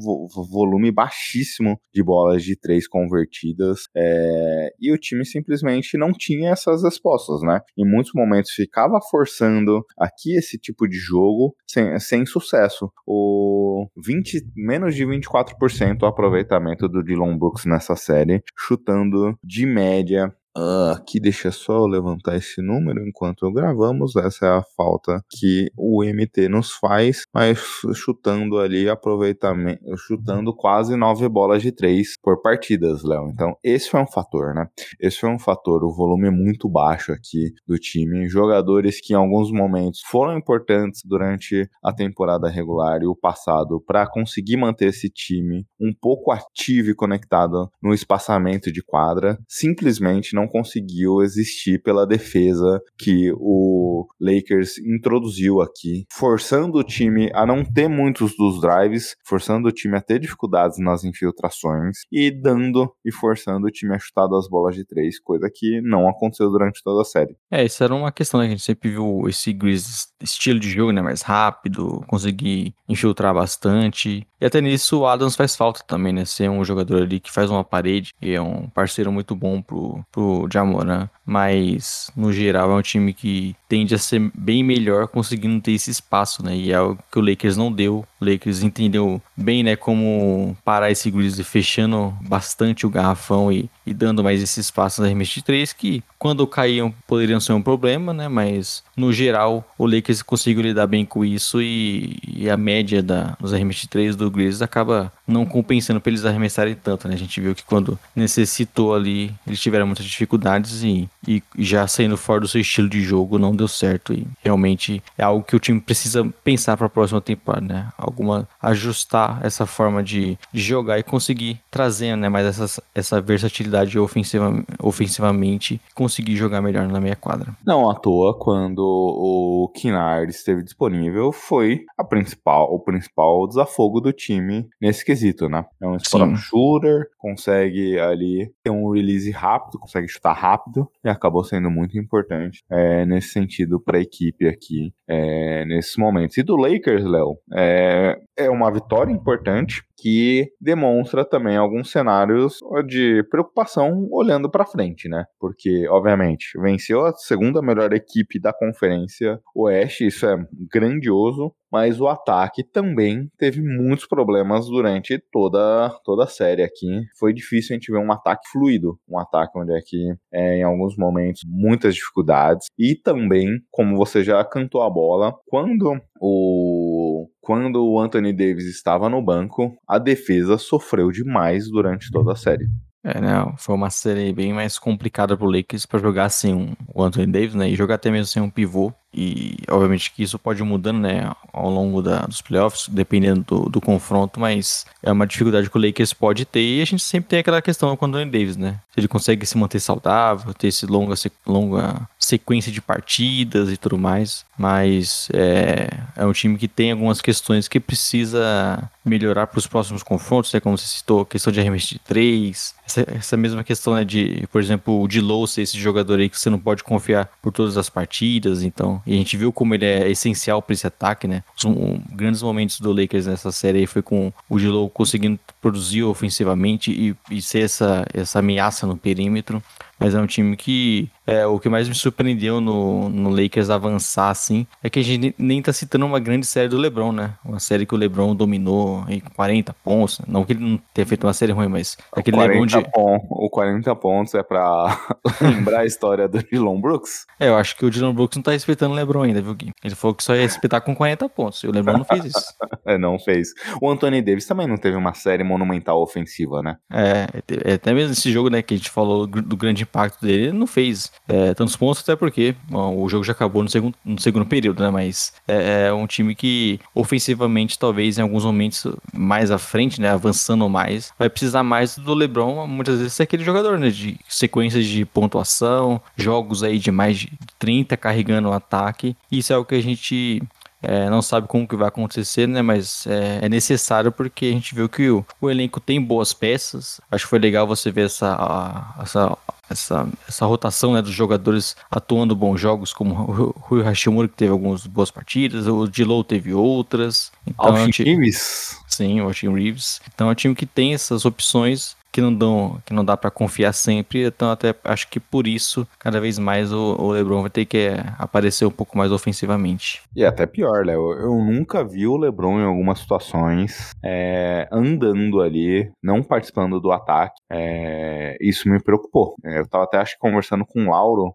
volume baixíssimo de bolas de três convertidas. É... E o time simplesmente não tinha essas respostas né? Em muitos momentos ficava forçando aqui esse tipo de jogo sem, sem sucesso. O 20, menos de 24% o aproveitamento do Dylan Brooks nessa série, chutando de média aqui deixa só eu levantar esse número enquanto gravamos. Essa é a falta que o MT nos faz, mas chutando ali aproveitamento, chutando quase nove bolas de três por partidas, Léo. Então esse foi um fator, né? Esse foi um fator. O volume é muito baixo aqui do time. Jogadores que em alguns momentos foram importantes durante a temporada regular e o passado para conseguir manter esse time um pouco ativo e conectado no espaçamento de quadra, simplesmente não não conseguiu existir pela defesa que o Lakers introduziu aqui, forçando o time a não ter muitos dos drives, forçando o time a ter dificuldades nas infiltrações e dando e forçando o time a chutar das bolas de três, coisa que não aconteceu durante toda a série. É, isso era uma questão né, a gente sempre viu esse Grizzlies estilo de jogo, né, mais rápido, conseguir infiltrar bastante. E até nisso o Adams faz falta também, né, ser um jogador ali que faz uma parede e é um parceiro muito bom pro, pro o Jamoran, mas no geral é um time que tende a ser bem melhor conseguindo ter esse espaço, né? E é o que o Lakers não deu. O Lakers entendeu bem, né, como parar esse Grizzlies fechando bastante o garrafão e, e dando mais esse espaço nas arremessos de que quando caíam poderiam ser um problema, né? Mas no geral o Lakers conseguiu lidar bem com isso e, e a média da, dos arremessos de do Grizzlies acaba não compensando para eles arremessarem tanto, né? A gente viu que quando necessitou ali eles tiveram muitas dificuldades e, e já saindo fora do seu estilo de jogo não deu certo e realmente é algo que o time precisa pensar para a próxima temporada, né? Alguma ajustar essa forma de, de jogar e conseguir trazer, né, mais essa, essa versatilidade ofensiva, ofensivamente, conseguir jogar melhor na meia quadra. Não à toa quando o Kinnard esteve disponível foi a principal o principal desafogo do time nesse quesito, né? É um spot shooter, consegue ali ter um release rápido, consegue chutar rápido e acabou sendo muito importante é, nesse sentido para a equipe aqui é, nesses momentos. E do Lakers, Léo, é, é uma vitória importante que demonstra também alguns cenários de preocupação olhando para frente, né? Porque, obviamente, venceu a segunda melhor equipe da Conferência Oeste, isso é grandioso, mas o ataque também teve muitos problemas durante toda, toda a série aqui. Foi difícil a gente ver um ataque fluido, um ataque onde é que, é, em alguns momentos, muitas dificuldades. E também, como você já cantou a bola, quando o quando o Anthony Davis estava no banco, a defesa sofreu demais durante toda a série. É, né? Foi uma série bem mais complicada pro Lakers para jogar sem um, o Anthony Davis, né? E jogar até mesmo sem um pivô. E obviamente que isso pode ir mudando, né, ao longo da, dos playoffs, dependendo do, do, confronto, mas é uma dificuldade que o Lakers pode ter e a gente sempre tem aquela questão com o Anthony Davis, né? Se ele consegue se manter saudável, ter esse longa, longa sequência de partidas e tudo mais, mas é, é um time que tem algumas questões que precisa melhorar para os próximos confrontos, né? Como você citou, questão de arremesso de três, essa, essa mesma questão, né, de, por exemplo, o Dilow ser esse jogador aí que você não pode confiar por todas as partidas, então, e a gente viu como ele é essencial para esse ataque, né? Um, grandes momentos do Lakers nessa série aí foi com o Dilow conseguindo produzir ofensivamente e, e ser essa, essa ameaça no perímetro. Mas é um time que é, o que mais me surpreendeu no, no Lakers avançar, assim, é que a gente nem tá citando uma grande série do LeBron, né? Uma série que o LeBron dominou em 40 pontos. Não que ele não tenha feito uma série ruim, mas aquele LeBron de... O 40 pontos é pra *laughs* lembrar a história do Dylan Brooks? É, eu acho que o Dylan Brooks não tá respeitando o LeBron ainda, viu, Gui? Ele falou que só ia respeitar com 40 pontos. E o LeBron não fez isso. *laughs* é, não fez. O Anthony Davis também não teve uma série monumental ofensiva, né? É, é, é até mesmo esse jogo, né, que a gente falou do grande impacto dele, ele não fez é, tantos pontos, até porque bom, o jogo já acabou no segundo, no segundo período, né? Mas é, é, um time que ofensivamente, talvez em alguns momentos mais à frente, né? Avançando mais, vai precisar mais do LeBron, muitas vezes ser aquele jogador, né? De sequências de pontuação, jogos aí de mais de 30 carregando o ataque. Isso é o que a gente é, não sabe como que vai acontecer, né? Mas é, é necessário porque a gente viu que o, o, elenco tem boas peças. Acho que foi legal você ver essa, a, essa, essa, essa rotação né, dos jogadores atuando bons jogos, como o Rui Hashimura, que teve algumas boas partidas, o Dilow teve outras. Então, Austin é um Reeves? Sim, o Austin Reeves. Então é um time que tem essas opções que não dão, que não dá para confiar sempre. Então até acho que por isso cada vez mais o, o LeBron vai ter que é, aparecer um pouco mais ofensivamente. E até pior, Léo, eu nunca vi o LeBron em algumas situações é, andando ali, não participando do ataque. É, isso me preocupou. É, eu tava até acho conversando com o Lauro,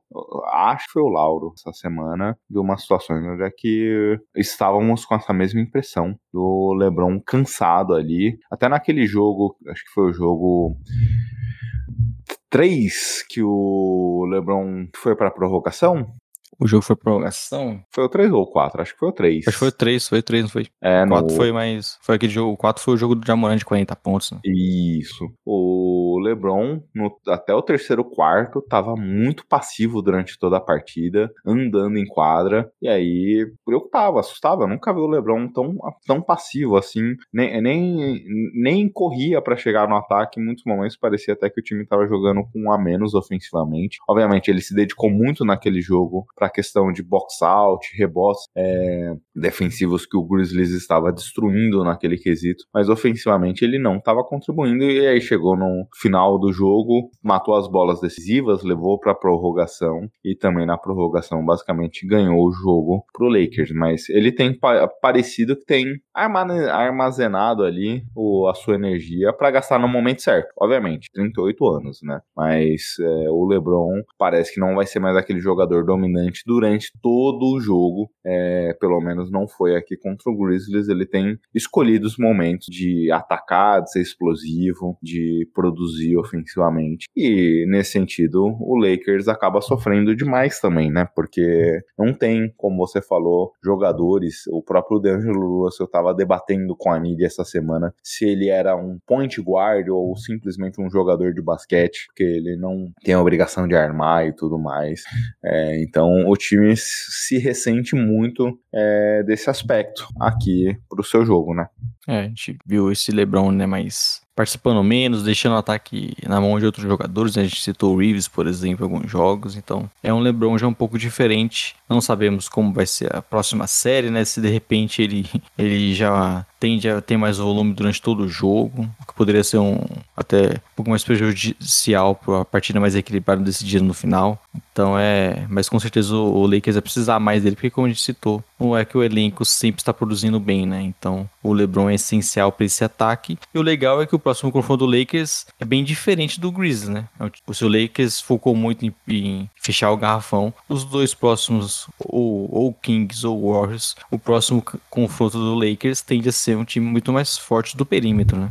acho que foi o Lauro essa semana, de umas situações onde é que estávamos com essa mesma impressão do LeBron cansado ali. Até naquele jogo, acho que foi o jogo 3 que o LeBron foi para prorrogação. O jogo foi prorrogação? Foi o 3 ou o 4? Acho que foi o 3. Acho que foi o 3, foi o 3, não foi? É, o 4 no... foi mais. Foi aquele jogo. O 4 foi o jogo do Jamoran de 40 pontos. Né? Isso. O LeBron, no, até o terceiro quarto, tava muito passivo durante toda a partida, andando em quadra. E aí preocupava, assustava. Eu nunca vi o LeBron tão, tão passivo assim. Nem, nem, nem corria para chegar no ataque. Em muitos momentos parecia até que o time tava jogando com um a menos ofensivamente. Obviamente, ele se dedicou muito naquele jogo para a questão de box out, rebotes é, defensivos que o Grizzlies estava destruindo naquele quesito, mas ofensivamente ele não estava contribuindo e aí chegou no final do jogo, matou as bolas decisivas, levou para prorrogação e também na prorrogação basicamente ganhou o jogo pro Lakers, mas ele tem pa parecido que tem armazenado ali o, a sua energia para gastar no momento certo, obviamente, 38 anos, né? Mas é, o LeBron parece que não vai ser mais aquele jogador dominante durante todo o jogo. É, pelo menos não foi aqui contra o Grizzlies. Ele tem escolhido os momentos de atacar, de ser explosivo, de produzir ofensivamente. E nesse sentido, o Lakers acaba sofrendo demais também, né? Porque não tem, como você falou, jogadores. O próprio D'Angelo Russell estava debatendo com a mídia essa semana se ele era um point guard ou simplesmente um jogador de basquete, porque ele não tem a obrigação de armar e tudo mais. É, então o time se ressente muito é, desse aspecto aqui pro seu jogo, né? É, a gente viu esse LeBron, né, mais participando menos, deixando o ataque na mão de outros jogadores. Né? A gente citou o Reeves, por exemplo, em alguns jogos. Então, é um LeBron já um pouco diferente. Não sabemos como vai ser a próxima série, né? Se de repente ele, *laughs* ele já tende a ter mais volume durante todo o jogo, o que poderia ser um até um pouco mais prejudicial para a partida mais equilibrada decidida no final. Então é, mas com certeza o, o Lakers vai precisar mais dele, porque como a gente citou, não é que o elenco sempre está produzindo bem, né? Então o LeBron é essencial para esse ataque. E o legal é que o próximo confronto do Lakers é bem diferente do Grizzlies, né? O seu Lakers focou muito em, em, fechar o garrafão. Os dois próximos, ou, ou Kings ou Warriors, o próximo confronto do Lakers tende a ser um time muito mais forte do perímetro, né?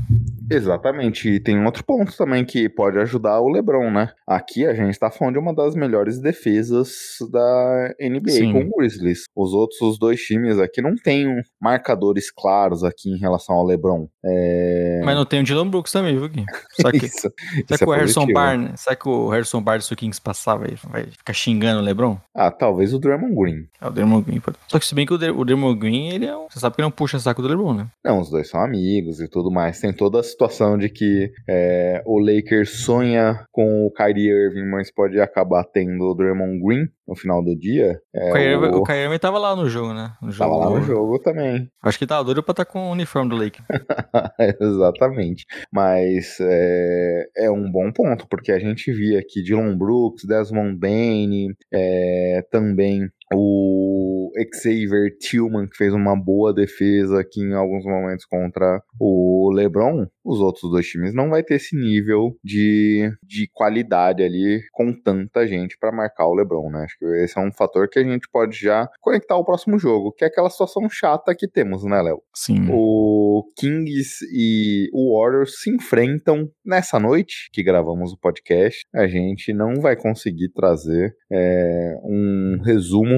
Exatamente, e tem outro ponto também que pode ajudar o LeBron, né? Aqui a gente tá falando de uma das melhores defesas da NBA Sim. com o Grizzlies. Os outros os dois times aqui não têm marcadores claros aqui em relação ao LeBron. É... Mas não tem o Dylan Brooks também, viu, Gui? Só que, *laughs* Isso, será isso que é o Harrison positivo. Barnes, será que o Harrison Barnes do Kings passar vai, vai ficar xingando o LeBron? Ah, talvez o Draymond Green. É o Draymond Green. pode- Só que se bem que o, Dr- o Draymond Green, ele é um, você sabe que ele não puxa saco do LeBron, né? Não, os dois são amigos e tudo mais. Tem toda a situação de que é, o Lakers sonha com o Kyrie Irving, mas pode acabar tendo o Draymond Green no final do dia. É, o, Kyrie, Irving- o- o Kyrie Irving tava lá no jogo, né? No Tava jogo, lá no jogo também. Acho que tava doido pra estar com o uniforme do Lakers. *laughs* Exatamente. Mas é, é um bom ponto, porque a gente via aqui Dylan Brooks, Desmond Bain, é, também o Xavier Tillman, que fez uma boa defesa aqui em alguns momentos contra o LeBron. Os outros dois times não vai ter esse nível de, de qualidade ali com tanta gente para marcar o LeBron, né? Acho que esse é um fator que a gente pode já conectar ao próximo jogo, que é aquela situação chata que temos, né, Léo? Sim. O Kings e o Warriors se enfrentam nessa noite que gravamos o podcast. A gente não vai conseguir trazer é, um resumo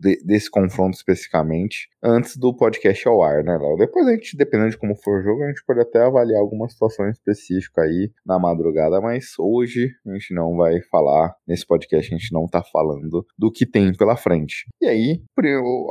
de- desse confronto especificamente antes do podcast ao ar, né, Léo? Depois a gente, dependendo de como for o jogo, a gente pode até avaliar alguma situação específica aí na madrugada, mas hoje a gente não vai falar, nesse podcast a gente não tá falando do que tem pela frente. E aí,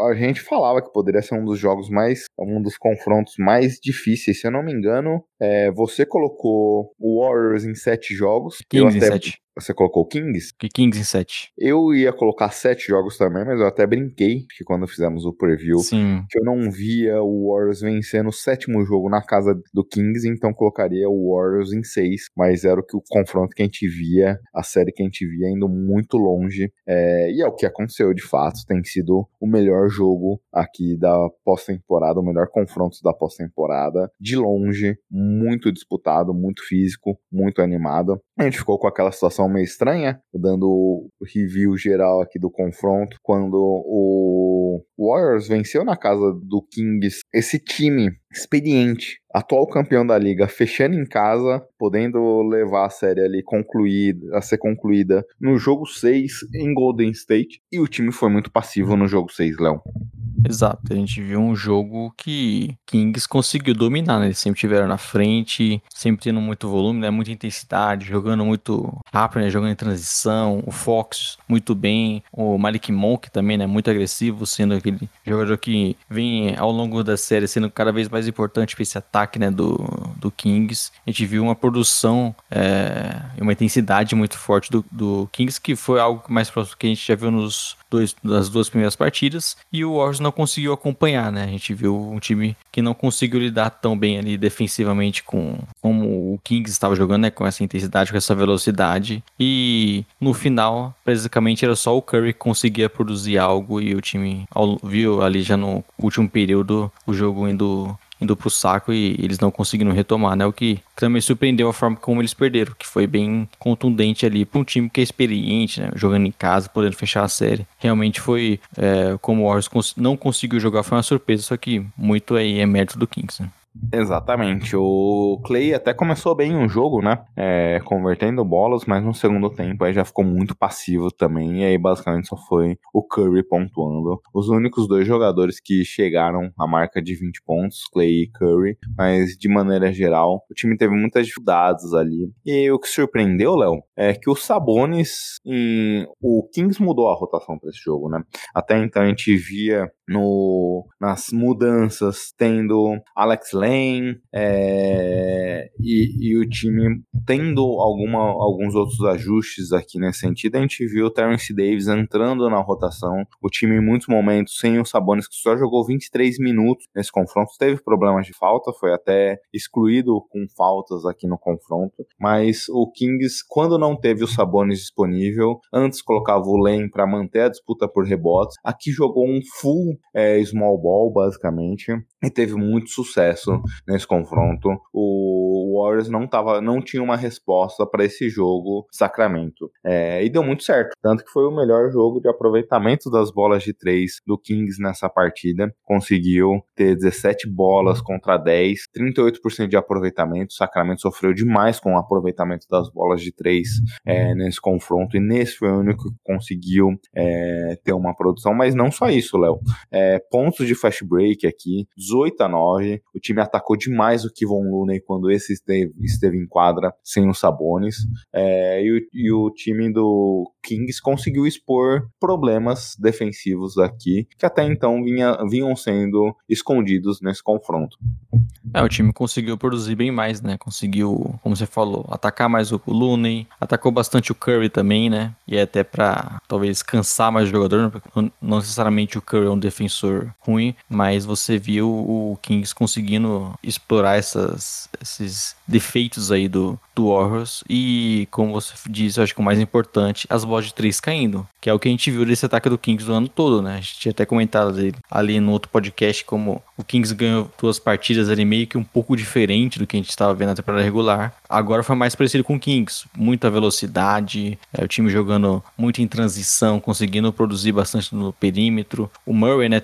a gente falava que poderia ser um dos jogos mais, um dos confrontos mais difíceis, se eu não me engano, é, você colocou o Warriors em sete jogos. eu Kings em até- 7. Você colocou o Kings? Que Kings em 7. Eu ia colocar sete jogos também, mas eu até brinquei que quando fizemos o preview Sim. que eu não via o Warriors vencendo o sétimo jogo na casa do Kings, então colocaria o Warriors em seis, mas era o, que, o confronto que a gente via, a série que a gente via indo muito longe, é, e é o que aconteceu de fato, tem sido o melhor jogo aqui da pós-temporada, o melhor confronto da pós-temporada, de longe, muito disputado, muito físico, muito animado. A gente ficou com aquela situação meio estranha, dando o review geral aqui do confronto, quando o Warriors venceu na casa do Kings esse time experiente, atual campeão da liga, fechando em casa, podendo levar a série ali concluída, a ser concluída no jogo 6 em Golden State, e o time foi muito passivo no jogo 6, Léo. Exato, a gente viu um jogo que Kings conseguiu dominar, né? Eles sempre tiveram na frente, sempre tendo muito volume, né? Muita intensidade, jogando muito rápido, né? Jogando em transição. O Fox muito bem, o Malik Monk também, né? Muito agressivo, sendo aquele jogador que vem ao longo da série sendo cada vez mais importante para esse ataque, né? Do, do Kings. A gente viu uma produção é, e uma intensidade muito forte do, do Kings, que foi algo mais próximo que a gente já viu nos dois, das duas primeiras partidas. E o Warriors não conseguiu acompanhar, né? A gente viu um time que não conseguiu lidar tão bem ali defensivamente com como o Kings estava jogando, né? Com essa intensidade, com essa velocidade. E no final, basicamente, era só o Curry que conseguia produzir algo e o time viu ali já no último período o jogo indo indo pro saco e eles não conseguiram retomar, né? O que também surpreendeu a forma como eles perderam, que foi bem contundente ali para um time que é experiente, né? Jogando em casa, podendo fechar a série. Realmente foi, é, como o Warriors não conseguiu jogar, foi uma surpresa, só que muito aí é mérito do Kings, né? Exatamente. O Clay até começou bem o jogo, né? É, convertendo bolas, mas no segundo tempo aí já ficou muito passivo também. E aí basicamente só foi o Curry pontuando. Os únicos dois jogadores que chegaram à marca de 20 pontos, Clay e Curry. Mas de maneira geral, o time teve muitas dificuldades ali. E o que surpreendeu, Léo, é que o Sabonis. Em... O Kings mudou a rotação para esse jogo, né? Até então a gente via no, nas mudanças tendo Alex Lane é, e, e o time tendo alguma, alguns outros ajustes aqui nesse sentido. A gente viu o Terence Davis entrando na rotação, o time em muitos momentos sem o Sabonis, que só jogou 23 minutos nesse confronto, teve problemas de falta, foi até excluído com faltas aqui no confronto, mas o Kings, quando não teve o Sabonis disponível, antes colocava o Lane para manter a disputa por rebotes, aqui jogou um full é, small ball, basicamente, e teve muito sucesso nesse confronto. O Warriors não, tava, não tinha uma resposta para esse jogo Sacramento. É, e deu muito certo. Tanto que foi o melhor jogo de aproveitamento das bolas de três do Kings nessa partida. Conseguiu ter 17 bolas contra 10, 38% de aproveitamento. O Sacramento sofreu demais com o aproveitamento das bolas de três é, nesse confronto. E nesse foi o único que conseguiu é, ter uma produção. Mas não só isso, Léo. É, pontos de fast break aqui, 18 a 9. O time atacou demais o Kivon Looney quando esse esteve, esteve em quadra sem os Sabonis. É, e, o, e o time do Kings conseguiu expor problemas defensivos aqui que até então vinha, vinham sendo escondidos nesse confronto. É, o time conseguiu produzir bem mais, né? Conseguiu, como você falou, atacar mais o Looney, atacou bastante o Curry também, né? E é até para talvez cansar mais o jogador, não necessariamente o Curry é um defensor ruim, mas você viu o Kings conseguindo explorar essas, esses defeitos aí do, do Warriors e, como você disse, eu acho que o mais importante, as bolas de três caindo, que é o que a gente viu desse ataque do Kings do ano todo, né? A gente tinha até comentado ali, ali no outro podcast como o Kings ganhou duas partidas ali meio que um pouco diferente do que a gente estava vendo na temporada regular. Agora foi mais parecido com o Kings, muita velocidade, é, o time jogando muito em transição, conseguindo produzir bastante no perímetro. O Murray, né,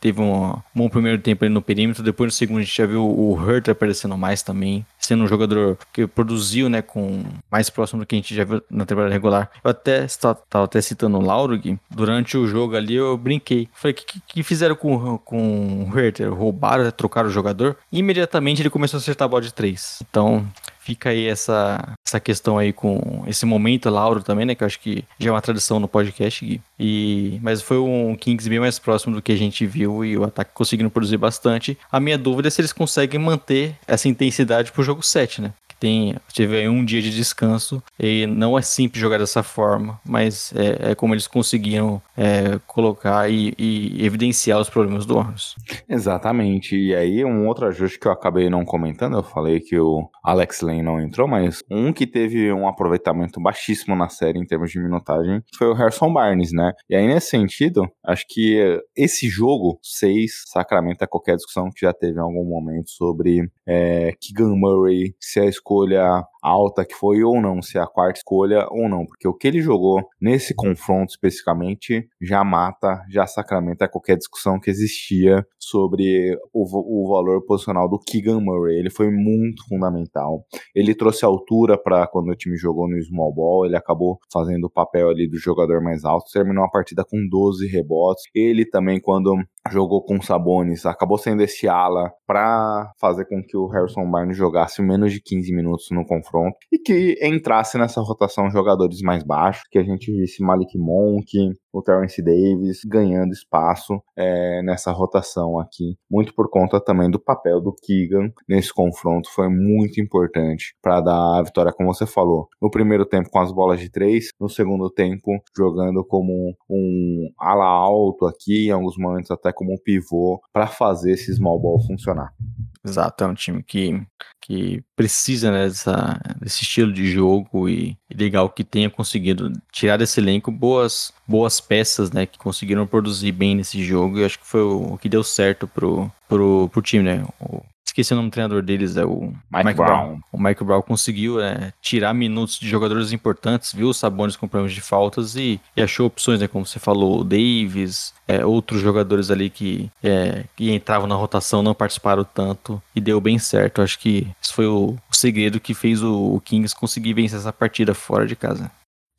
teve um bom primeiro tempo no perímetro, depois no segundo a gente já viu o Hurt aparecendo mais também, sendo um jogador que produziu, né, com mais próximo do que a gente já viu na temporada regular. Eu até estava até citando o Laurug, durante o jogo ali eu brinquei. Falei, o que, que, fizeram com, com o Herter? Roubaram, trocaram o jogador? E imediatamente ele começou a acertar a bola de três. Então, fica aí essa, essa questão aí com esse momento Lauro também, né? Que eu acho que já é uma tradição no podcast, Gui. E, mas foi um Kings bem mais próximo do que a gente viu e o ataque conseguindo produzir bastante. A minha dúvida é se eles conseguem manter essa intensidade pro jogo 7, né? tem tive um dia de descanso e não é simples jogar dessa forma, mas é, é como eles conseguiram é, colocar e, e, evidenciar os problemas do Horns. Exatamente. E aí um outro ajuste que eu acabei não comentando, eu falei que o Alex Lane não entrou, mas um que teve um aproveitamento baixíssimo na série em termos de minutagem foi o Harrison Barnes, né? E aí nesse sentido, acho que esse jogo 6 sacramenta qualquer discussão que já teve em algum momento sobre é, Keegan Murray, se a escolha alta que foi ou não, se é a quarta escolha ou não, porque o que ele jogou nesse confronto especificamente já mata, já sacramenta qualquer discussão que existia sobre o, o valor posicional do Keegan Murray. Ele foi muito fundamental. Ele trouxe altura para quando o time jogou no small ball, ele acabou fazendo o papel ali do jogador mais alto, terminou a partida com 12 rebotes. Ele também quando jogou com Sabonis, acabou sendo esse ala para fazer com que o Harrison Barnes jogasse menos de 15 minutos no confronto e que entrasse nessa rotação jogadores mais baixos, que a gente visse Malik Monk, o Terence Davis ganhando espaço é, nessa rotação aqui, muito por conta também do papel do Keegan nesse confronto, foi muito importante para dar a vitória, como você falou. No primeiro tempo com as bolas de três, no segundo tempo jogando como um ala alto aqui, em alguns momentos até como um pivô, para fazer esse small ball funcionar. Exato, é um time que, que precisa né, dessa, desse estilo de jogo e, legal que tenha conseguido tirar desse elenco boas, boas peças né, que conseguiram produzir bem nesse jogo e acho que foi o, o que deu certo pro, pro, pro time, né? O, esqueci o nome do treinador deles, é o Mike, Mike Brown. Brown. O Mike Brown conseguiu é, tirar minutos de jogadores importantes, viu os Sabonis com problemas de faltas e, e achou opções, né, como você falou, o Davis, é, outros jogadores ali que, é, que entravam na rotação não participaram tanto e deu bem certo. Acho que isso foi o, o segredo que fez o, o Kings conseguir vencer essa partida fora de casa.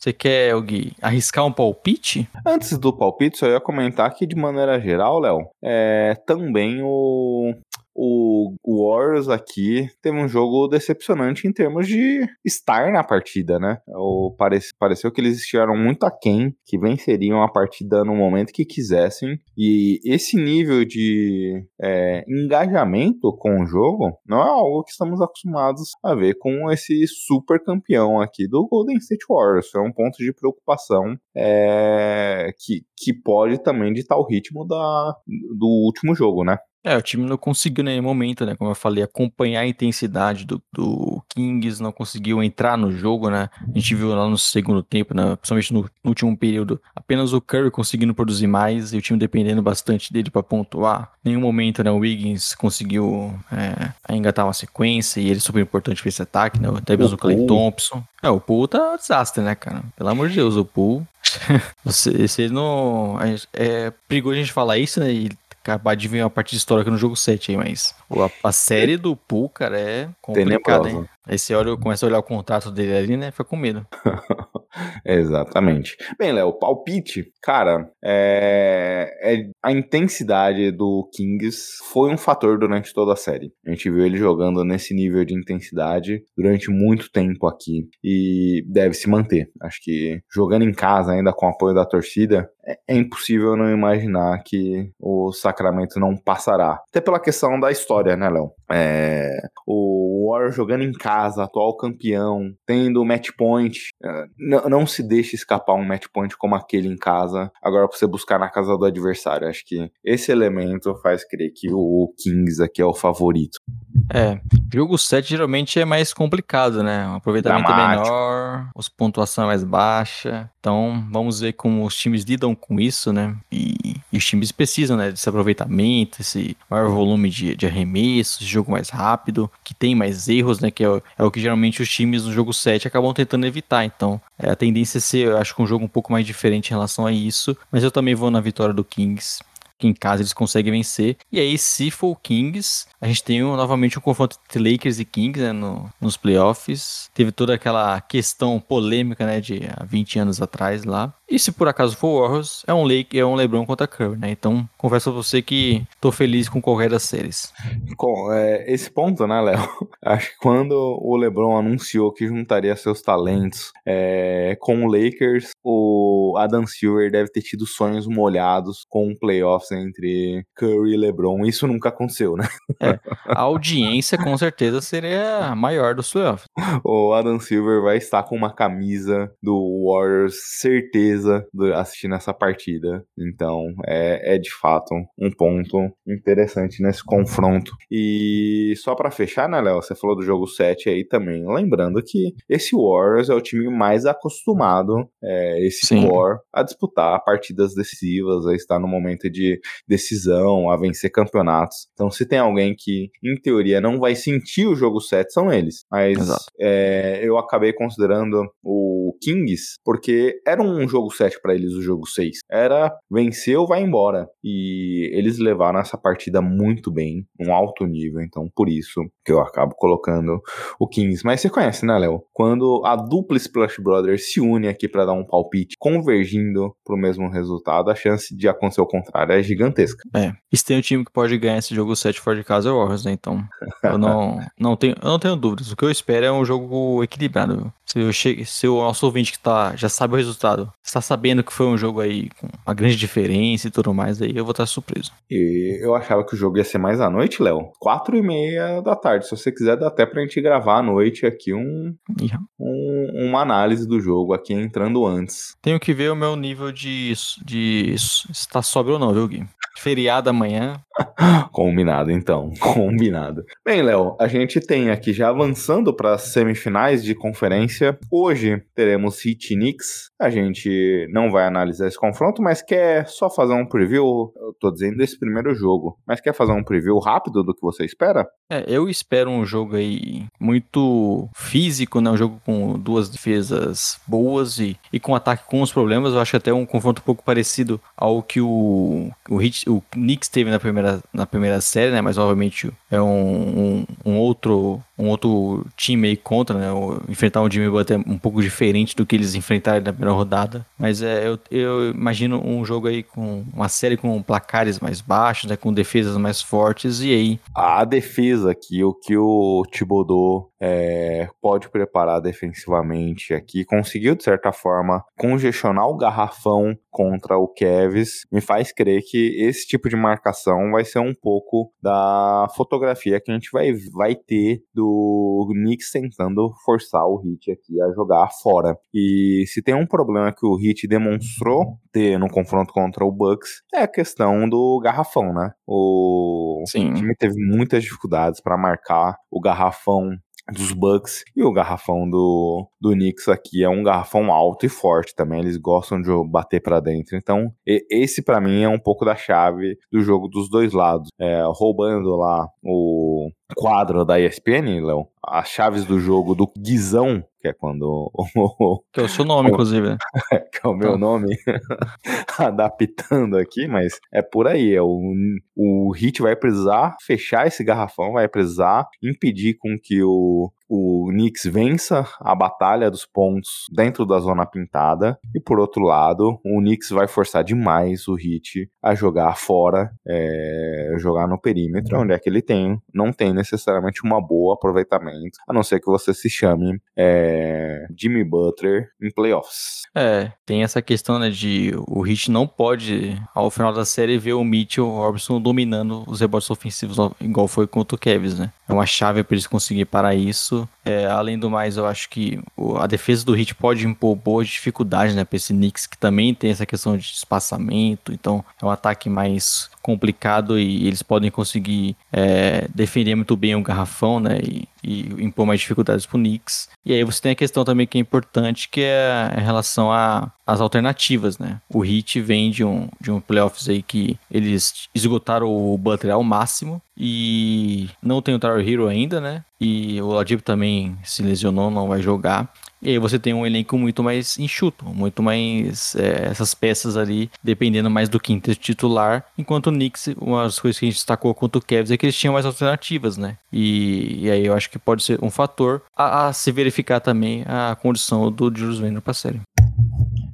Você quer, Gui, arriscar um palpite? Antes do palpite, só ia comentar que, de maneira geral, Léo, é, também o, o Warriors aqui teve um jogo decepcionante em termos de estar na partida, né? O, parece, pareceu que eles estiveram muito aquém, que venceriam a partida no momento que quisessem. E esse nível de é, engajamento com o jogo não é algo que estamos acostumados a ver com esse super campeão aqui do Golden State Warriors. É um ponto de preocupação é, que, que pode também ditar o ritmo da, do último jogo, né? É, o time não conseguiu em nenhum momento, né? Como eu falei, acompanhar a intensidade do, do Kings, não conseguiu entrar no jogo, né? A gente viu lá no segundo tempo, né? principalmente no, no último período, apenas o Curry conseguindo produzir mais e o time dependendo bastante dele para pontuar. Em nenhum momento, né? O Wiggins conseguiu é, engatar uma sequência e ele é super importante para esse ataque, né? Até mesmo o Clay Thompson. É, o Pool tá um desastre, né, cara? Pelo amor de Deus, o Pool. *laughs* você, você não. É, é perigoso a gente falar isso, né? E acabar de ver uma partida histórica no jogo 7 aí, mas a, a série do Pool, cara, é complicada, hein? Aí você olha, começa a olhar o contrato dele ali, né? Fica com medo. *laughs* Exatamente. Bem, Léo, palpite, cara, é... é... a intensidade do Kings foi um fator durante toda a série. A gente viu ele jogando nesse nível de intensidade durante muito tempo aqui e deve se manter. Acho que jogando em casa ainda com o apoio da torcida, é, é impossível não imaginar que o Sacramento não passará. Até pela questão da história, né, Léo? É... O Warriors jogando em casa, atual campeão, tendo match point. É, não, se deixe escapar um match point como aquele em casa, agora pra você buscar na casa do adversário. Acho que esse elemento faz crer que o Kings aqui é o favorito. É, jogo 7 geralmente é mais complicado, né? O aproveitamento é Dramático. é menor, a pontuação é mais baixa. Então, vamos ver como os times lidam com isso, né? E, e os times precisam, né, desse aproveitamento, esse maior volume de, de arremessos, jogo mais rápido, que tem mais erros, né? Que é, é o que geralmente os times no jogo 7 acabam tentando evitar. Então, é, a tendência é ser, eu acho que um jogo um pouco mais diferente em relação a isso. Mas eu também vou na vitória do Kings que em casa eles conseguem vencer. E aí, se for o Kings, a gente tem um, novamente um confronto entre Lakers e Kings né, no, nos playoffs. Teve toda aquela questão polêmica né, de há 20 anos atrás lá. E se por acaso for o Warriors, é um Lake, é um LeBron contra Curry, né? Então, confesso a você que tô feliz com qualquer das séries. Com é, esse ponto, né, Léo? *laughs* Acho que quando o LeBron anunciou que juntaria seus talentos é, com o Lakers, o Adam Silver deve ter tido sonhos molhados com playoffs entre Curry e LeBron. Isso nunca aconteceu, né? É, a audiência com certeza seria a maior dos playoffs. O Adam Silver vai estar com uma camisa do Warriors, certeza assistindo essa partida. Então, é, é de fato um ponto interessante nesse confronto. E só para fechar, né, Léo? Você falou do jogo 7 aí também. Lembrando que esse Warriors é o time mais acostumado, é, esse Sim. War, a disputar partidas decisivas, a estar no momento de decisão, a vencer campeonatos. Então, se tem alguém que, em teoria, não vai sentir o jogo 7, são eles. Mas é, eu acabei considerando o Kings, porque era um jogo 7 para eles o jogo 6. Era venceu, vai embora. E eles levaram essa partida muito bem, um alto nível, então por isso que eu acabo colocando o Kings. Mas você conhece, né, Léo? Quando a dupla Splash Brothers se une aqui para dar um palpite, convergindo pro mesmo resultado, a chance de acontecer o contrário é gigantesca. É. E se tem um time que pode ganhar esse jogo 7 fora de casa é o Warriors, né? Então, eu não, não, tenho, eu não tenho dúvidas. O que eu espero é um jogo equilibrado. Se, eu chegue, se o nosso ouvinte que tá, já sabe o resultado, está sabendo que foi um jogo aí com uma grande diferença e tudo mais, aí eu vou estar surpreso. E eu achava que o jogo ia ser mais à noite, Léo. Quatro e meia da tarde. Se você quiser, dá até pra gente gravar à noite aqui um, um uma análise do jogo aqui entrando antes. Tenho que ver o meu nível de, de estar sóbrio ou não, viu, Gui? Feriado amanhã. *laughs* Combinado, então. *laughs* Combinado. Bem, Léo, a gente tem aqui já avançando para as semifinais de conferência. Hoje teremos Heat Knicks. A gente não vai analisar esse confronto, mas quer só fazer um preview. Eu tô dizendo desse primeiro jogo, mas quer fazer um preview rápido do que você espera? É, eu espero um jogo aí muito físico, né? Um jogo com duas defesas boas e, e com ataque com os problemas. Eu acho até um confronto um pouco parecido ao que o, o, Heat, o Knicks teve na primeira, na primeira série, né? Mas obviamente é um, um, um outro um outro time aí contra, né? enfrentar um Jimmy Butler é um pouco diferente do que eles enfrentaram na primeira rodada. Mas é, eu, eu imagino um jogo aí com uma série com placares mais baixos, né? Com defesas mais fortes. E aí. A defesa aqui, o que o Thibodeau é, pode preparar defensivamente aqui, conseguiu de certa forma congestionar o garrafão contra o Kevs, me faz crer que esse tipo de marcação vai ser um pouco da fotografia que a gente vai, vai ter do o Knicks tentando forçar o Heat aqui a jogar fora. E se tem um problema que o Heat demonstrou ter no confronto contra o Bucks, é a questão do garrafão, né? O, Sim. o time teve muitas dificuldades para marcar o garrafão dos Bucks e o garrafão do, do Knicks aqui é um garrafão alto e forte também, eles gostam de bater para dentro. Então, e, esse para mim é um pouco da chave do jogo dos dois lados. É, roubando lá o quadro da ESPN, Léo, as chaves do jogo do Guizão, que é quando o, Que é o seu nome, *laughs* inclusive. *laughs* que é o meu Tá. nome, *laughs* adaptando aqui, mas é por aí. É o, o Hit vai precisar fechar esse garrafão, vai precisar impedir com que o, o Knicks vença a batalha dos pontos dentro da zona pintada. E por outro lado, o Knicks vai forçar demais o Hit a jogar fora, é, jogar no perímetro, onde é que ele tem, não tem necessariamente uma boa aproveitamento, a não ser que você se chame é, Jimmy Butler em playoffs. É, tem essa questão, né, de o Heat não pode, ao final da série, ver o Mitchell Robinson dominando os rebotes ofensivos, igual foi contra o Cavs, né? É uma chave para eles conseguirem parar isso. É, além do mais, eu acho que o- a defesa do Heat pode impor boas dificuldades, né, para esse Knicks, que também tem essa questão de espaçamento, então é um ataque mais complicado e eles podem conseguir é, defender muito bem o garrafão, né, e, e impor mais dificuldades pro Knicks. E aí você tem a questão também que é importante, que é em relação a- às alternativas, né? O Heat vem de um, de um playoffs aí que eles esgotaram o Butler ao máximo e não tem o Tyler Hero ainda, né? E o Oladipo também se lesionou, não vai jogar. E aí você tem um elenco muito mais enxuto, muito mais é, essas peças ali, dependendo mais do quinto titular. Enquanto o Knicks, uma das coisas que a gente destacou contra o Cavs é que eles tinham mais alternativas, né? E, e aí eu acho que pode ser um fator a, a se verificar também a condição do Julius Randle pra série.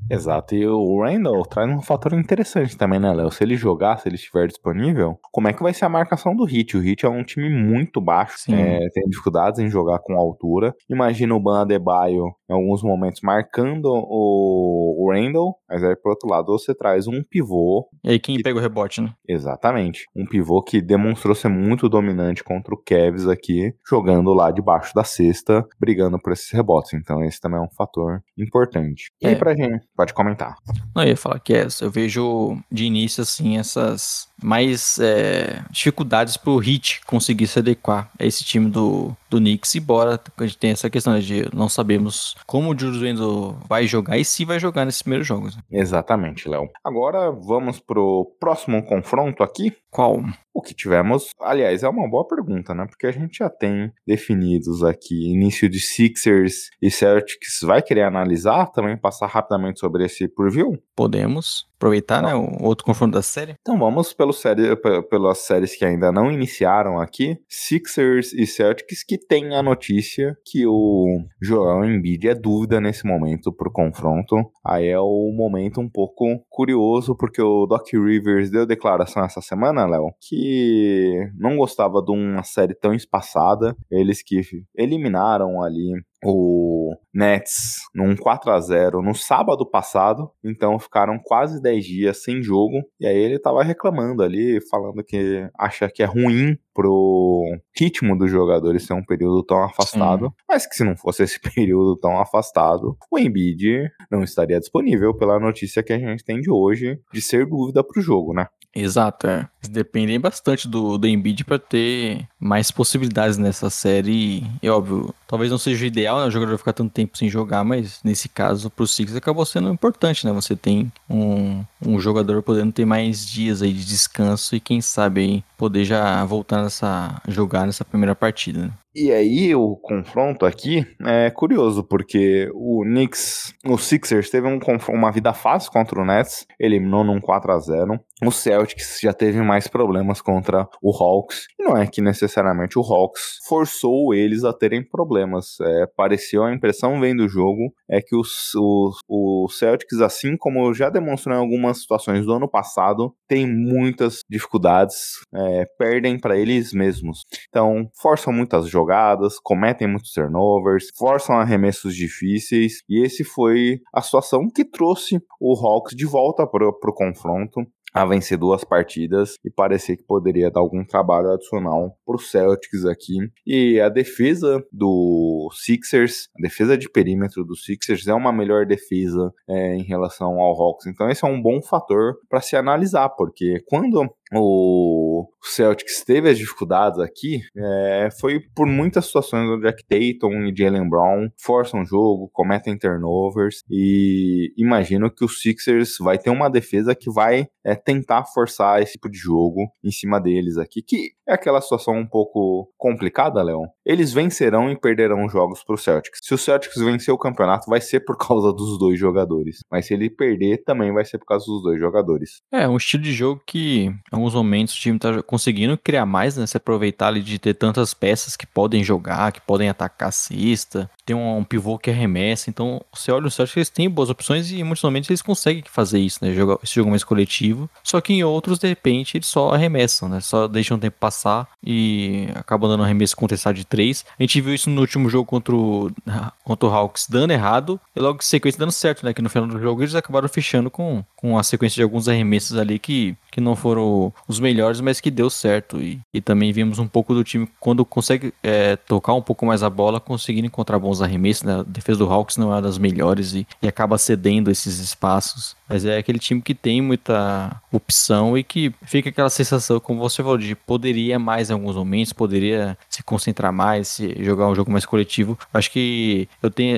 Exato, e o Randall traz um fator interessante também, né, Léo? Se ele jogar, se ele estiver disponível, como é que vai ser a marcação do Hit? O Hit é um time muito baixo, é, tem dificuldades em jogar com altura. Imagina o Ban Adebayo em alguns momentos marcando o, Randall, mas aí, por outro lado, você traz um pivô E aí quem pega o rebote, né? Exatamente. Um pivô que demonstrou ser muito dominante contra o Cavs aqui, jogando lá debaixo da cesta, brigando por esses rebotes. Então esse também é um fator importante. E aí É. pra gente, pode comentar. Não, eu ia falar que é, eu vejo de início, assim, essas mais é, dificuldades pro Hit conseguir se adequar a esse time do, do Knicks, embora a gente tenha essa questão né, de não sabemos como o Julius Randle vai jogar e se vai jogar nesses primeiros jogos. né? Exatamente, Léo. Agora vamos pro próximo confronto aqui. Qual? O que tivemos, aliás, é uma boa pergunta, né? Porque a gente já tem definidos aqui início de Sixers e Celtics. Vai querer analisar também, passar rapidamente sobre esse preview? Podemos aproveitar, né, o outro confronto da série? Então vamos pelo série, pe- pelas séries que ainda não iniciaram aqui. Sixers e Celtics, que tem a notícia que o Joel Embiid é dúvida nesse momento pro confronto. Aí é o momento um pouco curioso, porque o Doc Rivers deu declaração essa semana, Léo, que não gostava de uma série tão espaçada. Eles que eliminaram ali o Nets num 4 a 0 no sábado passado, então ficaram quase 10 dias sem jogo, e aí ele tava reclamando ali, falando que acha que é ruim pro ritmo dos jogadores ter um período tão afastado, mas que se não fosse esse *laughs* período tão afastado, o Embiid não estaria disponível pela notícia que a gente tem de hoje de ser dúvida pro jogo, né? Exato, é. Dependem bastante do, do Embiid para ter mais possibilidades nessa série. E, óbvio, talvez não seja o ideal, né? O jogador ficar tanto tempo sem jogar, mas nesse caso, pro Six acabou sendo importante, né? Você tem um, um jogador podendo ter mais dias aí de descanso e quem sabe aí poder já voltar nessa. jogar nessa primeira partida, né? E aí o confronto aqui é curioso, porque o Knicks, o Sixers teve um, uma vida fácil contra o Nets, eliminou num 4 a 0 O Celtics já teve mais problemas contra o Hawks. Não é que necessariamente o Hawks forçou eles a terem problemas. É, pareceu a impressão vendo o jogo é que os, os, o Celtics, assim como já demonstrou em algumas situações do ano passado, tem muitas dificuldades é, é, perdem para eles mesmos. Então, forçam muitas jogadas, cometem muitos turnovers, forçam arremessos difíceis, e esse foi a situação que trouxe o Hawks de volta para o confronto a vencer duas partidas e parecer que poderia dar algum trabalho adicional para os Celtics aqui. E a defesa do Sixers, a defesa de perímetro do Sixers é uma melhor defesa é, em relação ao Hawks. Então esse é um bom fator para se analisar, porque quando o Celtics teve as dificuldades aqui é, foi por muitas situações onde Jack Tatum e Jalen Brown forçam o jogo, cometem turnovers e imagino que o Sixers vai ter uma defesa que vai é, tentar forçar esse tipo de jogo em cima deles aqui, que é aquela situação um pouco complicada, Leon. Eles vencerão e perderão jogos para o Celtics. Se o Celtics vencer o campeonato, vai ser por *laughs* causa dos dois jogadores. Mas se ele perder, também vai ser por causa dos dois jogadores. É, um estilo de jogo que, alguns momentos, o time tá conseguindo criar mais, né? Se aproveitar ali de ter tantas peças que podem jogar, que podem atacar a cesta, tem um, um pivô que arremessa. Então, você olha o Celtics, eles têm boas opções e muitos momentos eles conseguem fazer isso, né? Jogar esse jogo mais coletivo. Só que em outros, de repente, eles só arremessam, né? Só deixam o tempo passar e acaba dando arremesso contestado de 3. A gente viu isso no último jogo contra o, *laughs* contra o Hawks dando errado e logo em sequência dando certo, né? Que no final do jogo eles acabaram fechando com, com a sequência de alguns arremessos ali que, que não foram os melhores, mas que deu certo. E, e também vimos um pouco do time quando consegue é, tocar um pouco mais a bola, conseguindo encontrar bons arremessos. Né? A defesa do Hawks não é das melhores e, e acaba cedendo esses espaços. Mas é aquele time que tem muita opção e que fica aquela sensação, como você falou, de poderia mais em alguns momentos, poderia se concentrar mais, se jogar um jogo mais coletivo. Acho que eu tenho.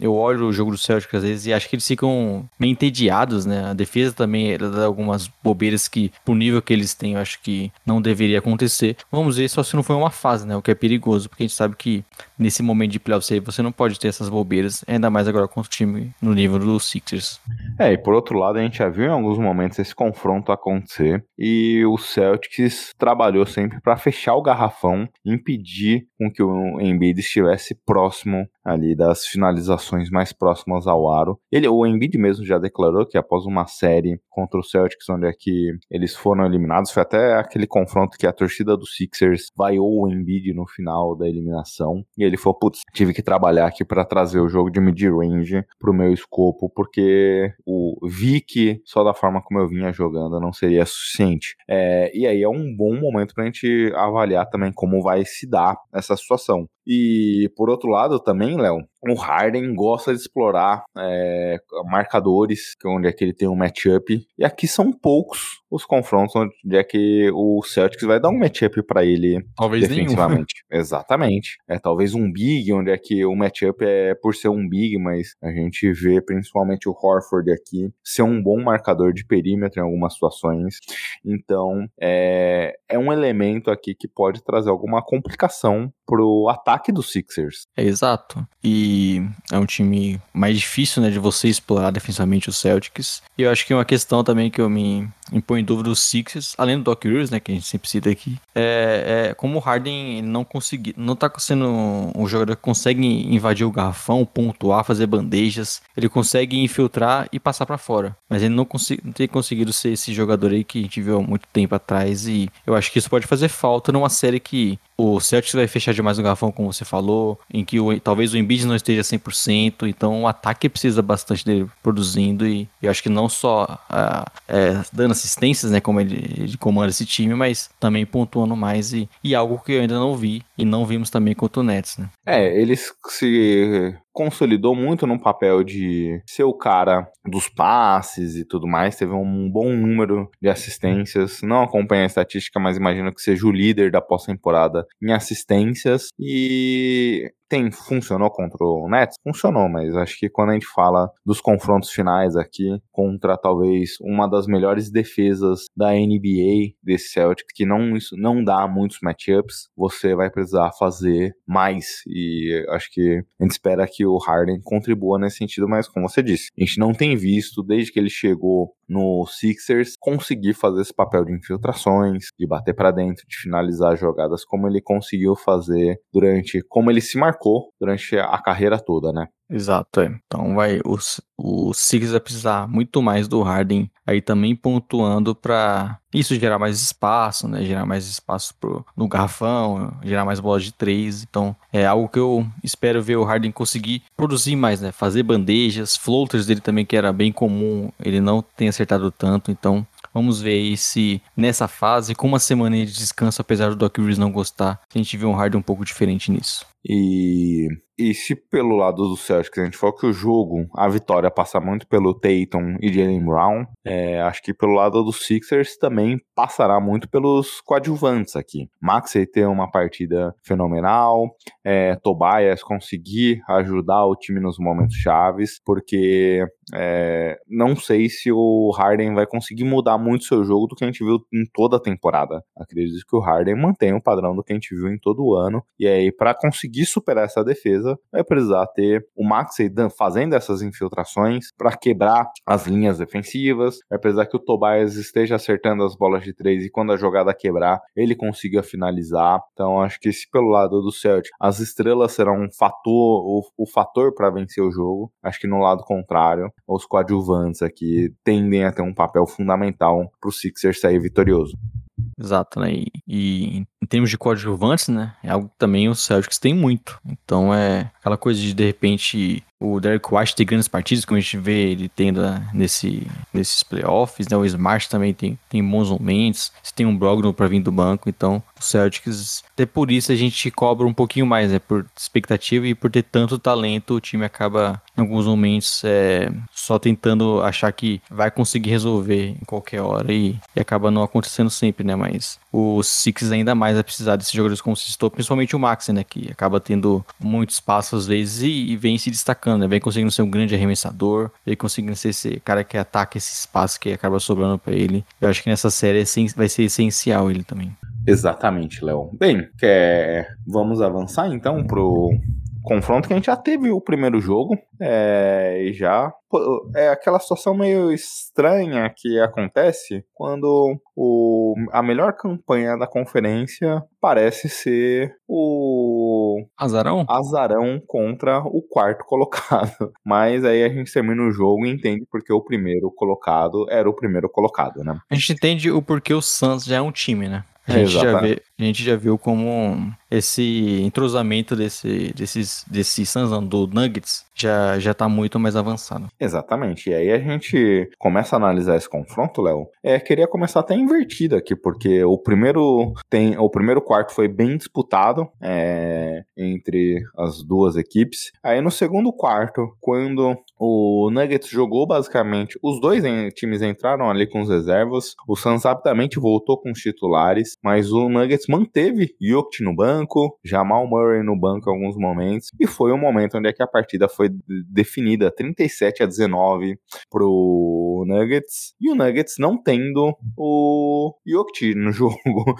Eu olho o jogo do Celtic às vezes e acho que eles ficam meio entediados, né? A defesa também dá algumas bobeiras que, pro nível que eles têm, eu acho que não deveria acontecer. Vamos ver só se não foi uma fase, né? O que é perigoso, porque a gente sabe que nesse momento de playoffs aí você não pode ter essas bobeiras, ainda mais agora com o time no nível dos Sixers. É, e por outro lado, a gente já viu em alguns momentos esse confronto acontecer e o Celtics trabalhou sempre para fechar o garrafão, impedir com que o Embiid estivesse próximo ali das finalizações mais próximas ao aro. Ele, o Embiid mesmo já declarou que após uma série contra o Celtics, onde é que eles foram eliminados, foi até aquele confronto que a torcida do Sixers vaiou o Embiid no final da eliminação, e ele falou, putz, tive que trabalhar aqui para trazer o jogo de mid-range pro meu escopo, porque o vi que só da forma como eu vinha jogando não seria suficiente. É, e aí é um bom momento pra gente avaliar também como vai se dar essa situação. E por outro lado também, Léo, o Harden gosta de explorar é, marcadores, onde é que ele tem um matchup. E aqui são poucos os confrontos onde é que o Celtics vai dar um matchup para ele talvez defensivamente. Nenhum. *laughs* Exatamente. É talvez um big, onde é que o matchup é por ser um big, mas a gente vê principalmente o Horford aqui ser um bom marcador de perímetro em algumas situações. Então, é, é um elemento aqui que pode trazer alguma complicação pro ataque dos Sixers. É exato. E é um time mais difícil, né, de você explorar defensivamente os Celtics. E eu acho que uma questão também que eu me impõe em dúvida os Sixers, além do Doc Rivers, né, que a gente sempre cita aqui, é, é como o Harden não conseguir, não tá sendo um jogador que consegue invadir o garrafão, pontuar, fazer bandejas, ele consegue infiltrar e passar para fora, mas ele não, não tem conseguido ser esse jogador aí que a gente viu há muito tempo atrás e eu acho que isso pode fazer falta numa série que o Celtics vai fechar demais o garrafão, como você falou, em que o, talvez o Embiid não esteja 100%, então o ataque precisa bastante dele produzindo e eu acho que não só uh, é, dando assistências, né, como ele, ele, comanda esse time, mas também pontuando mais e, e algo que eu ainda não vi e não vimos também contra o Nets, né. É, eles se consolidou muito no papel de ser o cara dos passes e tudo mais, teve um bom número de assistências. Não acompanha a estatística, mas imagino que seja o líder da pós-temporada em assistências e tem funcionou contra o Nets? Funcionou, mas acho que quando a gente fala dos confrontos finais aqui contra talvez uma das melhores defesas da NBA desse Celtics, que não isso não dá muitos matchups, você vai precisar fazer mais e acho que a gente espera que o Harden contribua nesse sentido, mas como você disse, a gente não tem visto desde que ele chegou no Sixers conseguir fazer esse papel de infiltrações, de bater para dentro, de finalizar jogadas como ele conseguiu fazer durante, como ele se marcou durante a carreira toda, né? Exato, é. Então vai o, o Sixers vai precisar muito mais do Harden aí também pontuando para isso gerar mais espaço, né? Gerar mais espaço pro, no garrafão, gerar mais bolas de três. Então é algo que eu espero ver o Harden conseguir produzir mais, né? Fazer bandejas, floaters dele também que era bem comum, ele não tem acertado tanto. Então Vamos ver aí se nessa fase, com uma semana de descanso, apesar do Doc Rivers não gostar, a gente vê um Harden um pouco diferente nisso. E e se pelo lado do Celtics a gente for que o jogo, a vitória passa muito pelo Tatum e Jalen Brown, é, acho que pelo lado dos Sixers também passará muito pelos coadjuvantes aqui. Maxey ter uma partida fenomenal, é, Tobias conseguir ajudar o time nos momentos chaves, porque é, não sei se o Harden vai conseguir mudar muito seu jogo do que a gente viu em toda a temporada. Acredito que o Harden mantém o padrão do que a gente viu em todo o ano, e aí para conseguir superar essa defesa vai precisar ter o Maxey fazendo essas infiltrações para quebrar as linhas defensivas, vai precisar que o Tobias esteja acertando as bolas de três e quando a jogada quebrar, ele consiga finalizar. Então acho que se pelo lado do Celtic as estrelas serão um fator, o, o fator para vencer o jogo, acho que no lado contrário, os coadjuvantes aqui tendem a ter um papel fundamental para o Sixers sair vitorioso. Exato, né? E, e, em termos de coadjuvantes, né? É algo que também os Celtics têm muito. Então é aquela coisa de de repente o Derek White ter grandes partidas, como a gente vê ele tendo né, nesse, nesses playoffs, né? O Smart também tem, tem bons momentos. Você tem um Brogdon para vir do banco, então o Celtics, até por isso a gente cobra um pouquinho mais, né? Por expectativa e por ter tanto talento, o time acaba em alguns momentos é, só tentando achar que vai conseguir resolver em qualquer hora e, e acaba não acontecendo sempre, né? Mas o Six ainda mais vai precisar desses jogadores como se citou, principalmente o Max, né? Que acaba tendo muito espaço às vezes e, e vem se destacando, né? Vem conseguindo ser um grande arremessador, vem conseguindo ser esse cara que ataca esse espaço que acaba sobrando para ele. Eu acho que nessa série é vai ser essencial ele também. Exatamente, Léo. Bem, quer... vamos avançar então pro confronto que a gente já teve o primeiro jogo é, e já é aquela situação meio estranha que acontece quando o, a melhor campanha da conferência parece ser o Azarão? Azarão contra o quarto colocado. *laughs* Mas aí a gente termina o jogo e entende porque o primeiro colocado era o primeiro colocado, né? A gente entende o porquê o Suns já é um time, né? A gente, já vê, a gente já viu como esse entrosamento desse, desses, desses Suns, do Nuggets, já, já tá muito mais avançado. Exatamente. E aí a gente começa a analisar esse confronto, Léo. É, queria começar até invertido aqui, porque o primeiro tem o primeiro quarto foi bem disputado é, entre as duas equipes. Aí no segundo quarto, quando o Nuggets jogou basicamente, os dois times entraram ali com os reservas, o Suns rapidamente voltou com os titulares, mas o Nuggets manteve Jokic no banco, Jamal Murray no banco em alguns momentos, e foi um momento onde é que a partida foi definida 37 a 19 pro Nuggets, e o Nuggets não tendo o Jokic no *laughs* jogo.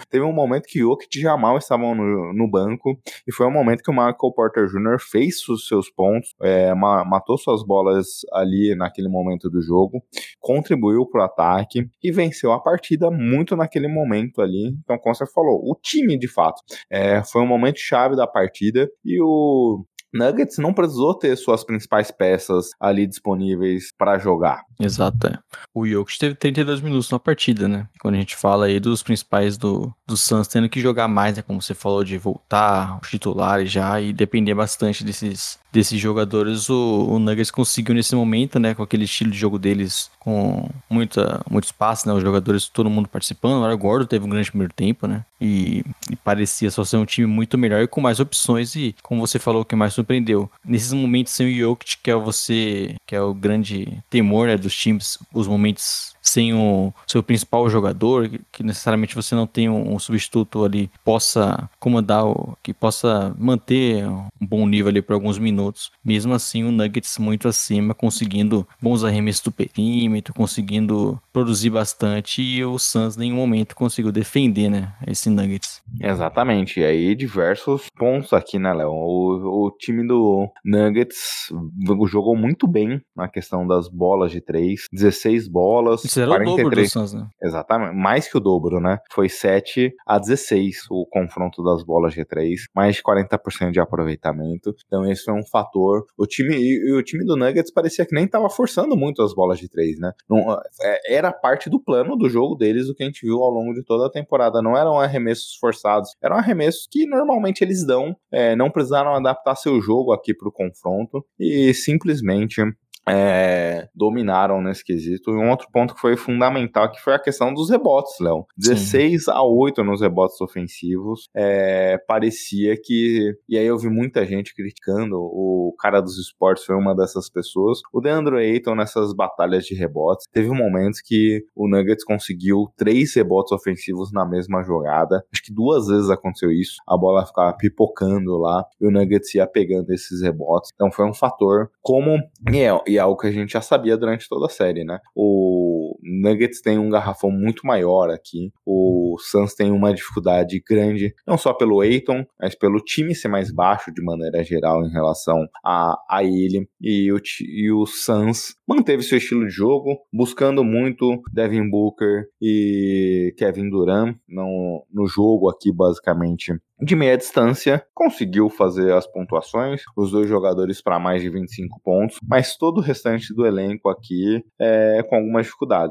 Teve um momento que Jokic e Jamal estavam no, no banco, e foi um momento que o Michael Porter Jr. fez os seus pontos, é, matou suas bolas ali naquele momento do jogo, contribuiu pro ataque e venceu a partida muito naquele momento ali. Então, como você falou, o time de fato é, foi um momento chave da partida e o Nuggets não precisou ter suas principais peças ali disponíveis para jogar. Exato. É. O Jokic teve 32 minutos na partida, né? Quando a gente fala aí dos principais do, do Suns tendo que jogar mais, né? Como você falou, de voltar, os titulares já, e depender bastante desses, desses jogadores, o, o Nuggets conseguiu nesse momento, né? Com aquele estilo de jogo deles, com muita, muito espaço, né? Os jogadores, todo mundo participando. O Gordo teve um grande primeiro tempo, né? E, e, parecia só ser um time muito melhor e com mais opções. E como você falou, o que mais surpreendeu, nesses momentos sem o Jokic, que é você, que é o grande temor né, dos times, os momentos sem o seu principal jogador, que necessariamente você não tem um, substituto ali possa comandar, que possa manter um bom nível ali por alguns minutos. Mesmo assim, o Nuggets muito acima, conseguindo bons arremessos do perímetro, conseguindo produzir bastante e o Suns em nenhum momento conseguiu defender, né, esse Nuggets. Exatamente. E aí diversos pontos aqui, né, Léo? O, o time do Nuggets jogou muito bem na questão das bolas de três. 16 bolas, Isso era 43. o dobro do Suns, né? Exatamente. Mais que o dobro, né? Foi 7 a 16 o confronto das bolas de três. Mais de 40% de aproveitamento. Então esse foi um fator. O time, e, o time do Nuggets parecia que nem tava forçando muito as bolas de três, né? Não, é, era parte do plano do jogo deles, o que a gente viu ao longo de toda a temporada. Não eram arremessos forçados, eram arremessos que normalmente eles dão, é, não precisaram adaptar seu jogo aqui para o confronto e simplesmente é, dominaram nesse quesito. E um outro ponto que foi fundamental que foi a questão dos rebotes, Léo. 16 Sim. a 8 nos rebotes ofensivos. É, parecia que. E aí eu vi muita gente criticando. O cara dos esportes foi uma dessas pessoas. O Deandre Ayton nessas batalhas de rebotes. Teve momentos que o Nuggets conseguiu três rebotes ofensivos na mesma jogada. Acho que duas vezes aconteceu isso. A bola ficava pipocando lá e o Nuggets ia pegando esses rebotes. Então foi um fator como. E é algo que a gente já sabia durante toda a série, né? O Nuggets tem um garrafão muito maior aqui. O Suns tem uma dificuldade grande, não só pelo Aiton, mas pelo time ser mais baixo de maneira geral em relação a, a ele. E o, e o Suns manteve seu estilo de jogo, buscando muito Devin Booker e Kevin Durant no, no jogo aqui, basicamente de meia distância, conseguiu fazer as pontuações, os dois jogadores para mais de 25 pontos, mas todo o restante do elenco aqui é com algumas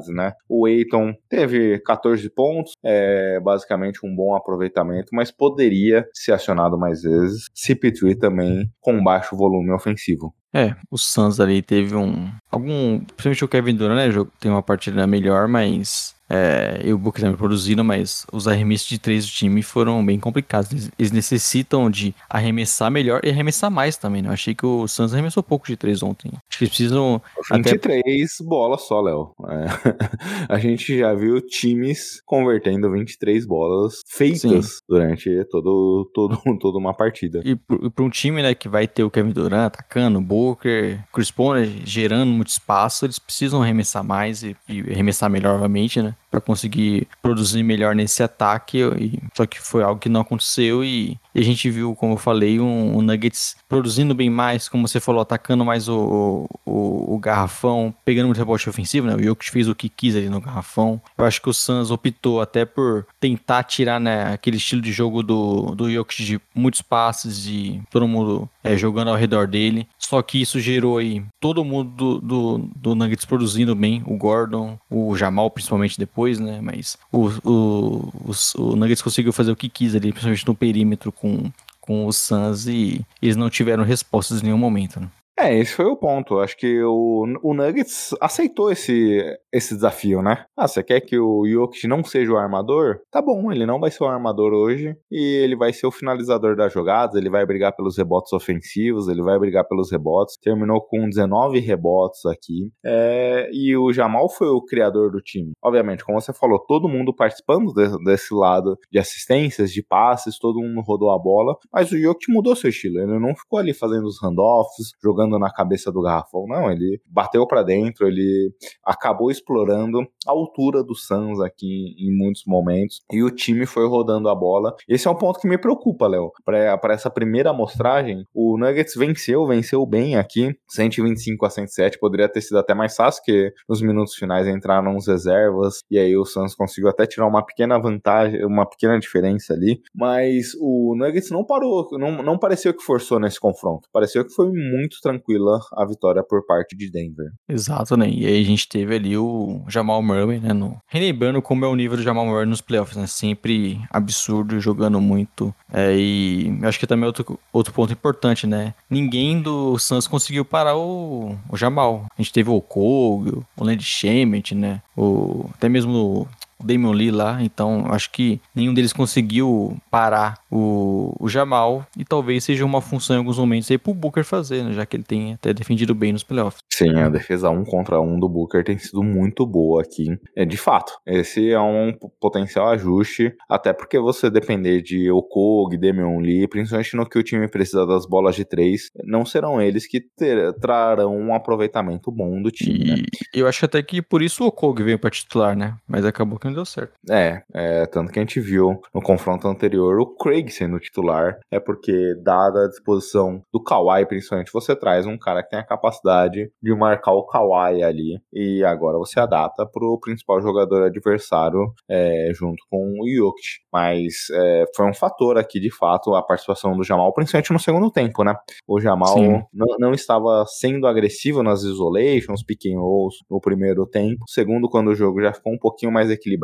né? O Eiton teve 14 pontos, é basicamente um bom aproveitamento, mas poderia ser acionado mais vezes. CP3 também com baixo volume ofensivo. É, o Suns ali teve um. Algum. Principalmente o Kevin Durant, né? Tem uma partida melhor, mas é, e o Booker também produzindo, mas os arremessos de três do time foram bem complicados. Eles, eles, necessitam de arremessar melhor e arremessar mais também, né? Eu achei que o Suns arremessou pouco de três ontem. Acho que eles precisam. 23 até... bolas só, Léo. É. *laughs* A gente já viu times convertendo 23 bolas feitas Sim. durante todo, todo, *laughs* toda uma partida. E para um time né, que vai ter o Kevin Durant atacando, o Booker, Chris Paul né, gerando muito espaço, eles precisam arremessar mais e, e arremessar melhor, obviamente, né? Para conseguir produzir melhor nesse ataque. E, só que foi algo que não aconteceu e, e a gente viu, como eu falei, um, um, Nuggets produzindo bem mais, como você falou, atacando mais o, o, o garrafão, pegando muito rebote ofensivo, né? O Jokic fez o que quis ali no garrafão. Eu acho que o Suns optou até por tentar tirar né, aquele estilo de jogo do, do Jokic de muitos passes e todo mundo é, jogando ao redor dele. Só que isso gerou aí todo mundo do, do, do Nuggets produzindo bem, o Gordon, o Jamal principalmente depois, né? Mas o, o, o, o Nuggets conseguiu fazer o que quis ali, principalmente no perímetro com, com o Suns e eles não tiveram respostas em nenhum momento, né? É, esse foi o ponto. Acho que o, o Nuggets aceitou esse, esse desafio, né? Ah, você quer que o Jokic não seja o armador? Tá bom, ele não vai ser o armador hoje e ele vai ser o finalizador das jogadas, ele vai brigar pelos rebotes ofensivos, ele vai brigar pelos rebotes. Terminou com 19 rebotes aqui. É, e o Jamal foi o criador do time. Obviamente, como você falou, todo mundo participando de, desse lado de assistências, de passes, todo mundo rodou a bola, mas o Jokic mudou seu estilo. Ele não ficou ali fazendo os handoffs, jogando na cabeça do garrafão, não, ele bateu para dentro, ele acabou explorando a altura do Suns aqui em muitos momentos e o time foi rodando a bola. Esse é um ponto que me preocupa, Léo. Para essa primeira amostragem, o Nuggets venceu, venceu bem aqui, 125 a 107, poderia ter sido até mais fácil, que nos minutos finais entraram os reservas e aí o Suns conseguiu até tirar uma pequena vantagem, uma pequena diferença ali, mas o Nuggets não parou, não, não pareceu que forçou nesse confronto, pareceu que foi muito tranquila a vitória por parte de Denver. Exato, né? E aí a gente teve ali o Jamal Murray, né? No... Relembrando como é o nível do Jamal Murray nos playoffs, né? Sempre absurdo, jogando muito. É, e acho que também outro, outro ponto importante, né? Ninguém do Suns conseguiu parar o, o Jamal. A gente teve o Kogo, o Land Shemet, né? O, até mesmo o Damian Lee lá, então acho que nenhum deles conseguiu parar o, o Jamal e talvez seja uma função em alguns momentos aí pro Booker fazer, né? Já que ele tem até defendido bem nos playoffs. Sim, a defesa um contra um do Booker tem sido muito boa aqui. É, de fato, esse é um potencial ajuste, até porque você depender de Okog, Demion Lee, principalmente no que o time precisa das bolas de três, não serão eles que ter, trarão um aproveitamento bom do time, né? E eu acho até que por isso o Okog veio pra titular, né? Mas acabou que não deu certo. É, é, tanto que a gente viu no confronto anterior o Craig sendo titular, é porque, dada a disposição do Kawhi, principalmente, você traz um cara que tem a capacidade de marcar o Kawhi ali, e agora você adapta pro principal jogador adversário é, junto com o Jokic. Mas é, foi um fator aqui, de fato, a participação do Jamal, principalmente no segundo tempo, né? O Jamal não, não, estava sendo agressivo nas isolations, pick and rolls no primeiro tempo. Segundo, quando o jogo já ficou um pouquinho mais equilibrado,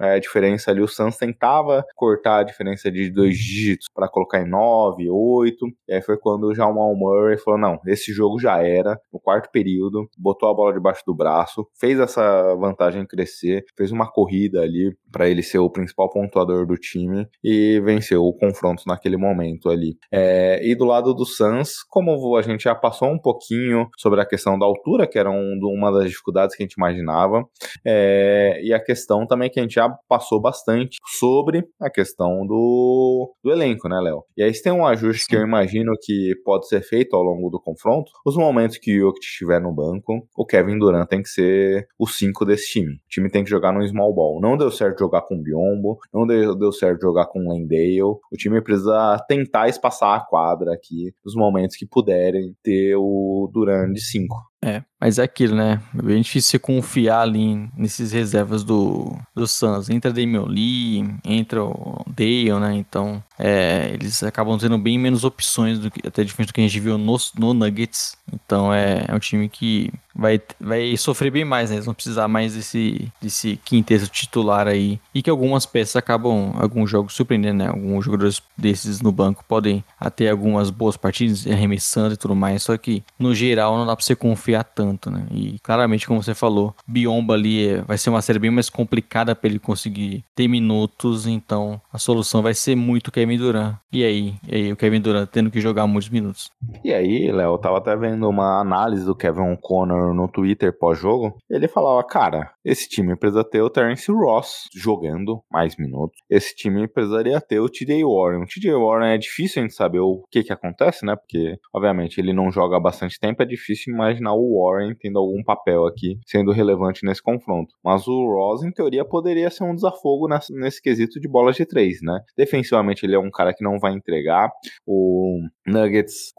é, a diferença ali, o Suns tentava cortar a diferença de dois dígitos para colocar em 9, 8. E aí foi quando o Jamal Murray falou: não, esse jogo já era. No quarto período, botou a bola debaixo do braço, fez essa vantagem crescer, fez uma corrida ali para ele ser o principal pontuador do time e venceu o confronto naquele momento ali. É, e do lado do Suns, como a gente já passou um pouquinho sobre a questão da altura, que era um, uma das dificuldades que a gente imaginava, é, e a questão também que a gente já passou bastante sobre a questão do, do elenco, né, Léo? E aí tem um ajuste Sim. que eu imagino que pode ser feito ao longo do confronto. Os momentos que o Jokic estiver no banco, o Kevin Durant tem que ser o 5 desse time. O time tem que jogar no small ball. Não deu certo jogar com Biombo, não deu, deu certo jogar com Lendale. O time precisa tentar espaçar a quadra aqui nos momentos que puderem ter o Durant de 5. É, mas é aquilo, né? É bem difícil confiar ali nesses reservas do, do Suns. Entra Damian Lee, entra o Dale, né? Então, é, eles acabam tendo bem menos opções, do que, até diferente do que a gente viu no, no Nuggets. Então, é, é um time que vai, vai sofrer bem mais, né? Eles vão precisar mais desse, desse quinteto titular aí. E que algumas peças acabam, alguns jogos surpreendendo, né? Alguns jogadores desses no banco podem até algumas boas partidas, arremessando e tudo mais. Só que, no geral, não dá pra você confiar tanto, né? E claramente, como você falou, Biomba ali é, vai ser uma série bem mais complicada para ele conseguir ter minutos. Então, a solução vai ser muito Kevin Durant. E aí? E aí, o Kevin Durant tendo que jogar muitos minutos. E aí, Léo, eu tava até vendo uma análise do Kevin O'Connor no, Twitter pós-jogo, ele falava, cara, esse time precisa ter o Terence Ross jogando mais minutos. Esse time precisaria ter o TJ Warren. O TJ Warren é difícil a gente saber o que que acontece, né? Porque, obviamente, ele não joga há bastante tempo, é difícil imaginar o Warren tendo algum papel aqui, sendo relevante nesse confronto. Mas o Ross, em teoria, poderia ser um desafogo nesse, nesse quesito de bolas de três, né? Defensivamente, ele é um cara que não vai entregar. O Nuggets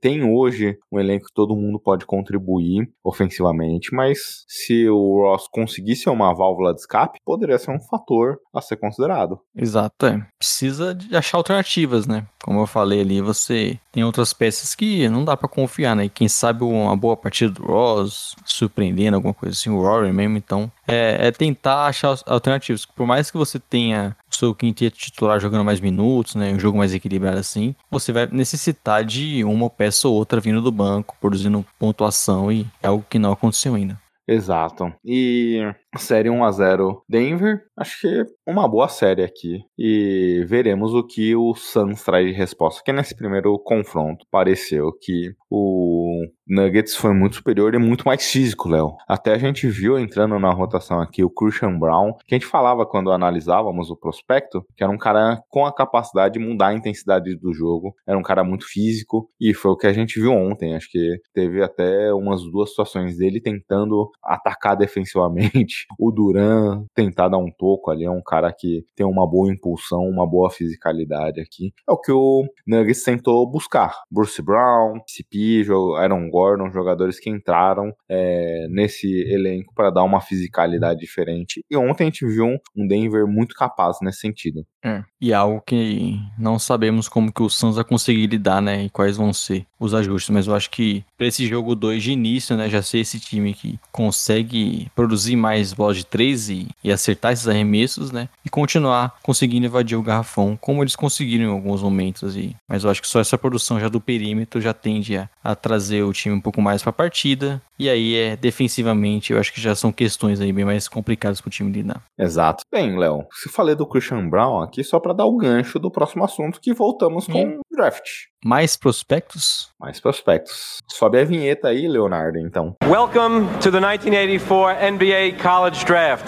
tem hoje um elenco que todo mundo pode contribuir ofensivamente, mas se o Ross conseguisse uma válvula de escape, poderia ser um fator a ser considerado. Exato, é. Precisa de achar alternativas, né? Como eu falei ali, você tem outras peças que não dá para confiar, né? Quem sabe uma boa partida do Ross, surpreendendo alguma coisa assim, o Rory mesmo, então é, é tentar achar alternativas. Por mais que você tenha o seu quinteto titular jogando mais minutos, né? Um jogo mais equilibrado assim, você vai necessitar de uma peça ou outra vindo do banco, produzindo pontuação e é algo que não aconteceu ainda. Exato. E série 1 a 0 Denver, acho que uma boa série aqui. E veremos o que o Suns traz de resposta. Que nesse primeiro confronto pareceu que o Nuggets foi muito superior e muito mais físico, Léo. Até a gente viu entrando na rotação aqui o Christian Brown, que a gente falava quando analisávamos o prospecto, que era um cara com a capacidade de mudar a intensidade do jogo. Era um cara muito físico e foi o que a gente viu ontem. Acho que teve até umas duas situações dele tentando atacar defensivamente. O Duran tentar dar um toco ali, é um cara que tem uma boa impulsão, uma boa fisicalidade aqui. É o que o Nuggets tentou buscar. Bruce Brown, CP, Aaron Gordon, jogadores que entraram é, nesse elenco para dar uma fisicalidade diferente. E ontem a gente viu um Denver muito capaz nesse sentido. É, e algo que não sabemos como que o Suns vai conseguir lidar, né? E quais vão ser os ajustes. Mas eu acho que para esse jogo 2 de início, né? Já ser esse time que consegue produzir mais bolas de 3 e, e acertar esses arremessos, né? E continuar conseguindo invadir o garrafão, como eles conseguiram em alguns momentos. E, mas eu acho que só essa produção já do perímetro já tende a, a trazer o time um pouco mais para a partida. E aí é defensivamente, eu acho que já são questões aí bem mais complicadas para o time lidar. Exato. Bem, Léo, se falei do Christian Brown aqui só para dar o gancho do próximo assunto que voltamos com Hum. draft. Mais prospectos? Mais prospectos. Sobe a vinheta aí, Leonardo, então. Welcome to the 1984 NBA College Draft.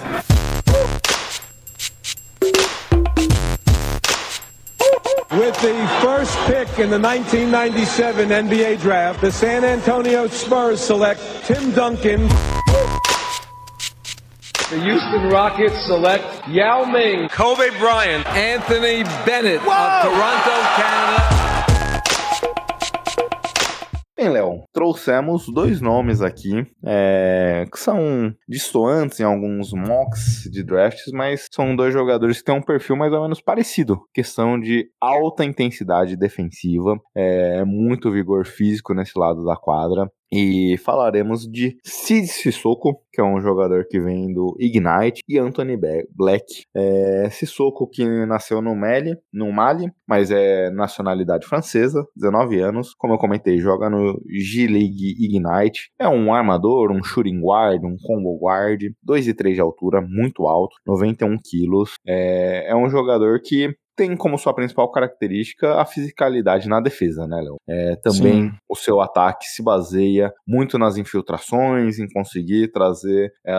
With the first pick in the 1997 NBA Draft, the San Antonio Spurs select Tim Duncan. The Houston Rockets select Yao Ming. Kobe Bryant. Anthony Bennett of Toronto, Canada. Bem, Léo, trouxemos dois nomes aqui é, que são distoantes em alguns mocks de drafts, mas são dois jogadores que têm um perfil mais ou menos parecido. Questão de alta intensidade defensiva, é, muito vigor físico nesse lado da quadra. E falaremos de Sid Sissoko, que é um jogador que vem do Ignite, e Anthony Black. É, Sissoko que nasceu no Mali, no Mali, mas é nacionalidade francesa, 19 anos. Como eu comentei, joga no G-League Ignite. É um armador, um shooting guard, um combo guard, 2 e 3 de altura, muito alto, 91 quilos. É, é um jogador que tem como sua principal característica a fisicalidade na defesa, né, Léo? É, também Sim. o seu ataque se baseia muito nas infiltrações, em conseguir trazer é,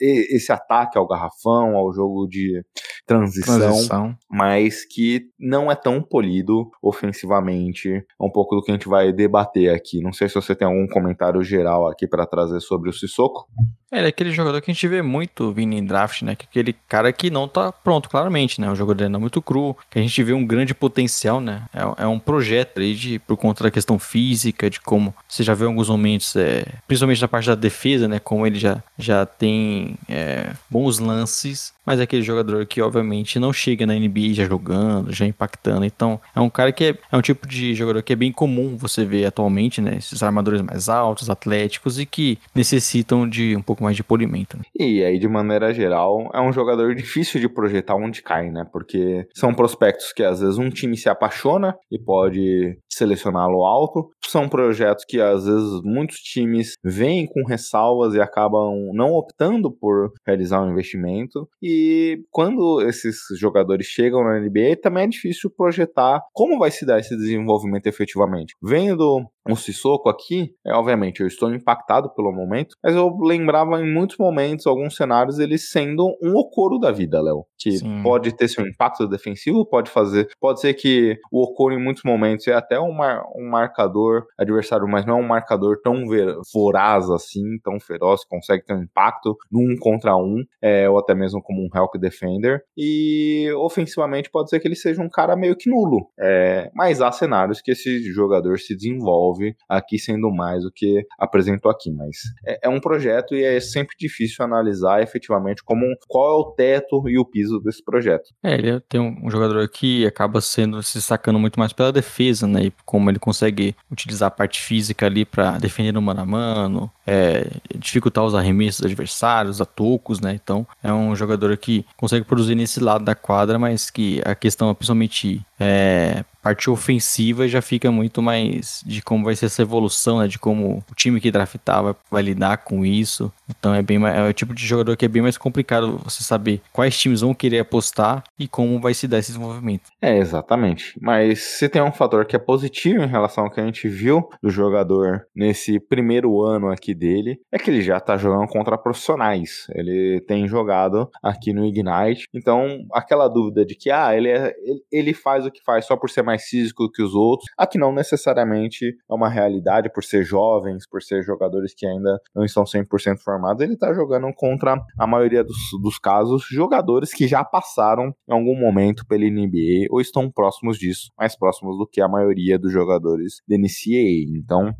esse ataque ao garrafão, ao jogo de transição, Transição. mas que não é tão polido ofensivamente. É um pouco do que a gente vai debater aqui. Não sei se você tem algum comentário geral aqui para trazer sobre o Sissoko. É, ele é aquele jogador que a gente vê muito vindo em draft, né? Que é aquele cara que não tá pronto, claramente, né? O jogo dele ainda é muito cru, que a gente vê um grande potencial, né? É, é um projeto aí de, por conta da questão física, de como você já vê alguns momentos, é, principalmente na parte da defesa, né? Como ele já, já tem é, bons lances, mas é aquele jogador que, obviamente, não chega na NBA já jogando, já impactando. Então, é um cara que é, é um tipo de jogador que é bem comum você ver atualmente, né? Esses armadores mais altos, atléticos e que necessitam de um pouco mais de polimento. né? E aí, de maneira geral, é um jogador difícil de projetar onde cai, né? Porque são prospectos que às vezes um time se apaixona e pode selecioná-lo alto. São projetos que às vezes muitos times veem com ressalvas e acabam não optando por realizar um investimento. E quando esses jogadores chegam na NBA, também é difícil projetar como vai se dar esse desenvolvimento efetivamente. Vendo o Sissoko aqui, é, obviamente eu estou impactado pelo momento, mas eu lembrava em muitos momentos, alguns cenários, ele sendo um Okoro da vida, Léo. Que Sim. pode ter seu impacto defensivo, pode fazer. Pode ser que o Okoro, em muitos momentos, é até um, mar- um marcador adversário, mas não é um marcador tão ver- voraz assim, tão feroz, consegue ter um impacto num contra um, é, ou até mesmo como um help defender. E ofensivamente pode ser que ele seja um cara meio que nulo. É, mas há cenários que esse jogador se desenvolve aqui sendo mais do que apresentou aqui. Mas é, é um projeto e é sempre difícil analisar efetivamente como qual é o teto e o piso desse projeto. É, ele tem um, um jogador que acaba sendo se destacando muito mais pela defesa, né? E como ele consegue utilizar a parte física ali pra defender no mano a mano, é, dificultar os arremessos adversários, a tocos, né? Então é um jogador que consegue produzir nesse lado da quadra, mas que a questão, principalmente é, parte ofensiva, já fica muito mais de como vai ser essa evolução, né? De como o time que draftar vai, vai lidar com isso. Então é bem mais, é o tipo de jogador que é bem mais complicado você saber quais times vão querer apostar e como vai se dar esse desenvolvimento. É, exatamente. Mas se tem um fator que é positivo em relação ao que a gente viu do jogador nesse primeiro ano aqui dele, é que ele já tá jogando contra profissionais. Ele tem jogado aqui no Ignite. Então, aquela dúvida de que, ah, ele, é, ele, faz o que faz só por ser mais físico que os outros, aqui não necessariamente é uma realidade por ser jovens, por ser jogadores que ainda não estão 100% formados. Ele tá jogando contra a maioria dos, dos casos, jogadores que já passaram em algum momento pela NBA ou estão próximos disso, mais próximos do que a maioria dos jogadores da NCAA. Então,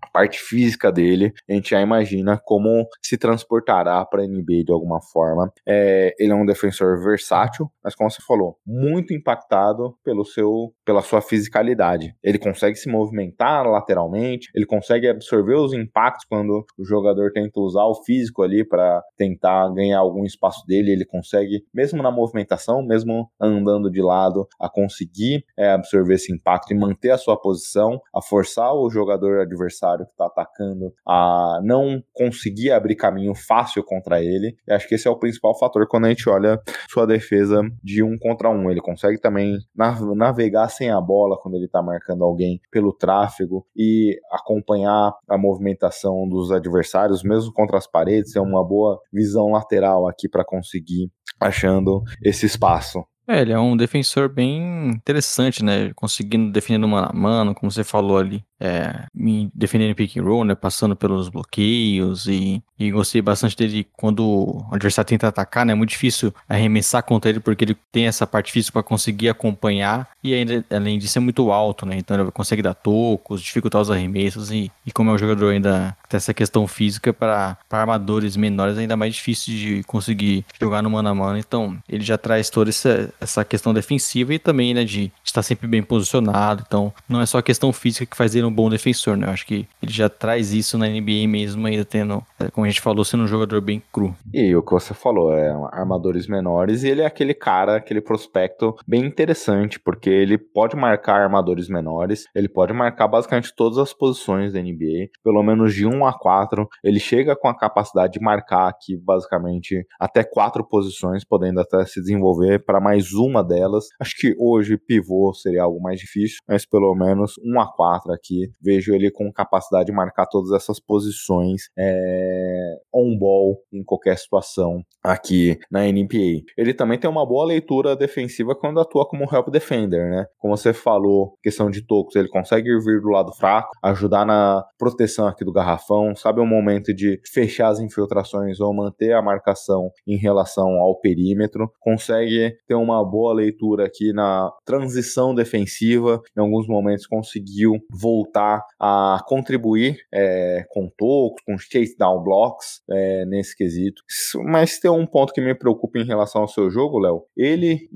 a parte física dele, a gente já imagina como se transportará para a NBA de alguma forma. É, ele é um defensor versátil, mas como você falou, muito impactado pelo seu, pela sua fisicalidade. Ele consegue se movimentar lateralmente, ele consegue absorver os impactos quando o jogador tenta usar o físico ali para tentar ganhar algum espaço dele. Ele consegue, mesmo na movimentação, mesmo andando de lado, a conseguir é, absorver esse impacto e manter a sua posição, a forçar o jogador adversário que está atacando a não conseguir abrir caminho fácil contra ele. E acho que esse é o principal fator quando a gente olha sua defesa de um contra um. Ele consegue também navegar sem a bola quando ele está marcando alguém pelo tráfego e acompanhar a movimentação dos adversários, mesmo contra as paredes. É uma boa visão lateral aqui para conseguir achando esse espaço. É, ele é um defensor bem interessante, né? Conseguindo defender no mano a mano, como você falou ali é, me defendendo pick and roll, né, passando pelos bloqueios e, e gostei bastante dele quando o adversário tenta atacar, né, é muito difícil arremessar contra ele porque ele tem essa parte física para conseguir acompanhar e ainda, além disso é muito alto, né, então ele consegue dar tocos, dificultar os arremessos e, e como é um jogador ainda tem essa questão física para armadores menores ainda mais difícil de conseguir jogar no mano a mano, então ele já traz toda essa, essa questão defensiva e também, né, de estar sempre bem posicionado, então não é só a questão física que faz ele um bom defensor, né? Eu acho que ele já traz isso na NBA mesmo, ainda tendo, é, como a gente falou, sendo um jogador bem cru. E o que você falou, é armadores menores, e ele é aquele cara, aquele prospecto bem interessante, porque ele pode marcar armadores menores, ele pode marcar basicamente todas as posições da NBA, pelo menos de 1 a 4. Ele chega com a capacidade de marcar aqui, basicamente, até quatro posições, podendo até se desenvolver para mais uma delas. Acho que hoje pivô seria algo mais difícil, mas pelo menos 1 a 4 aqui vejo ele com capacidade de marcar todas essas posições é, on-ball em qualquer situação aqui na NBA. Ele também tem uma boa leitura defensiva quando atua como help defender, né? Como você falou, questão de tocos, ele consegue vir do lado fraco, ajudar na proteção aqui do garrafão, sabe o momento de fechar as infiltrações ou manter a marcação em relação ao perímetro, consegue ter uma boa leitura aqui na transição defensiva, em alguns momentos conseguiu voltar a contribuir é, com tocos, com chase down blocks é, nesse quesito. Mas tem um ponto que me preocupa em relação ao seu jogo, Léo. Ele,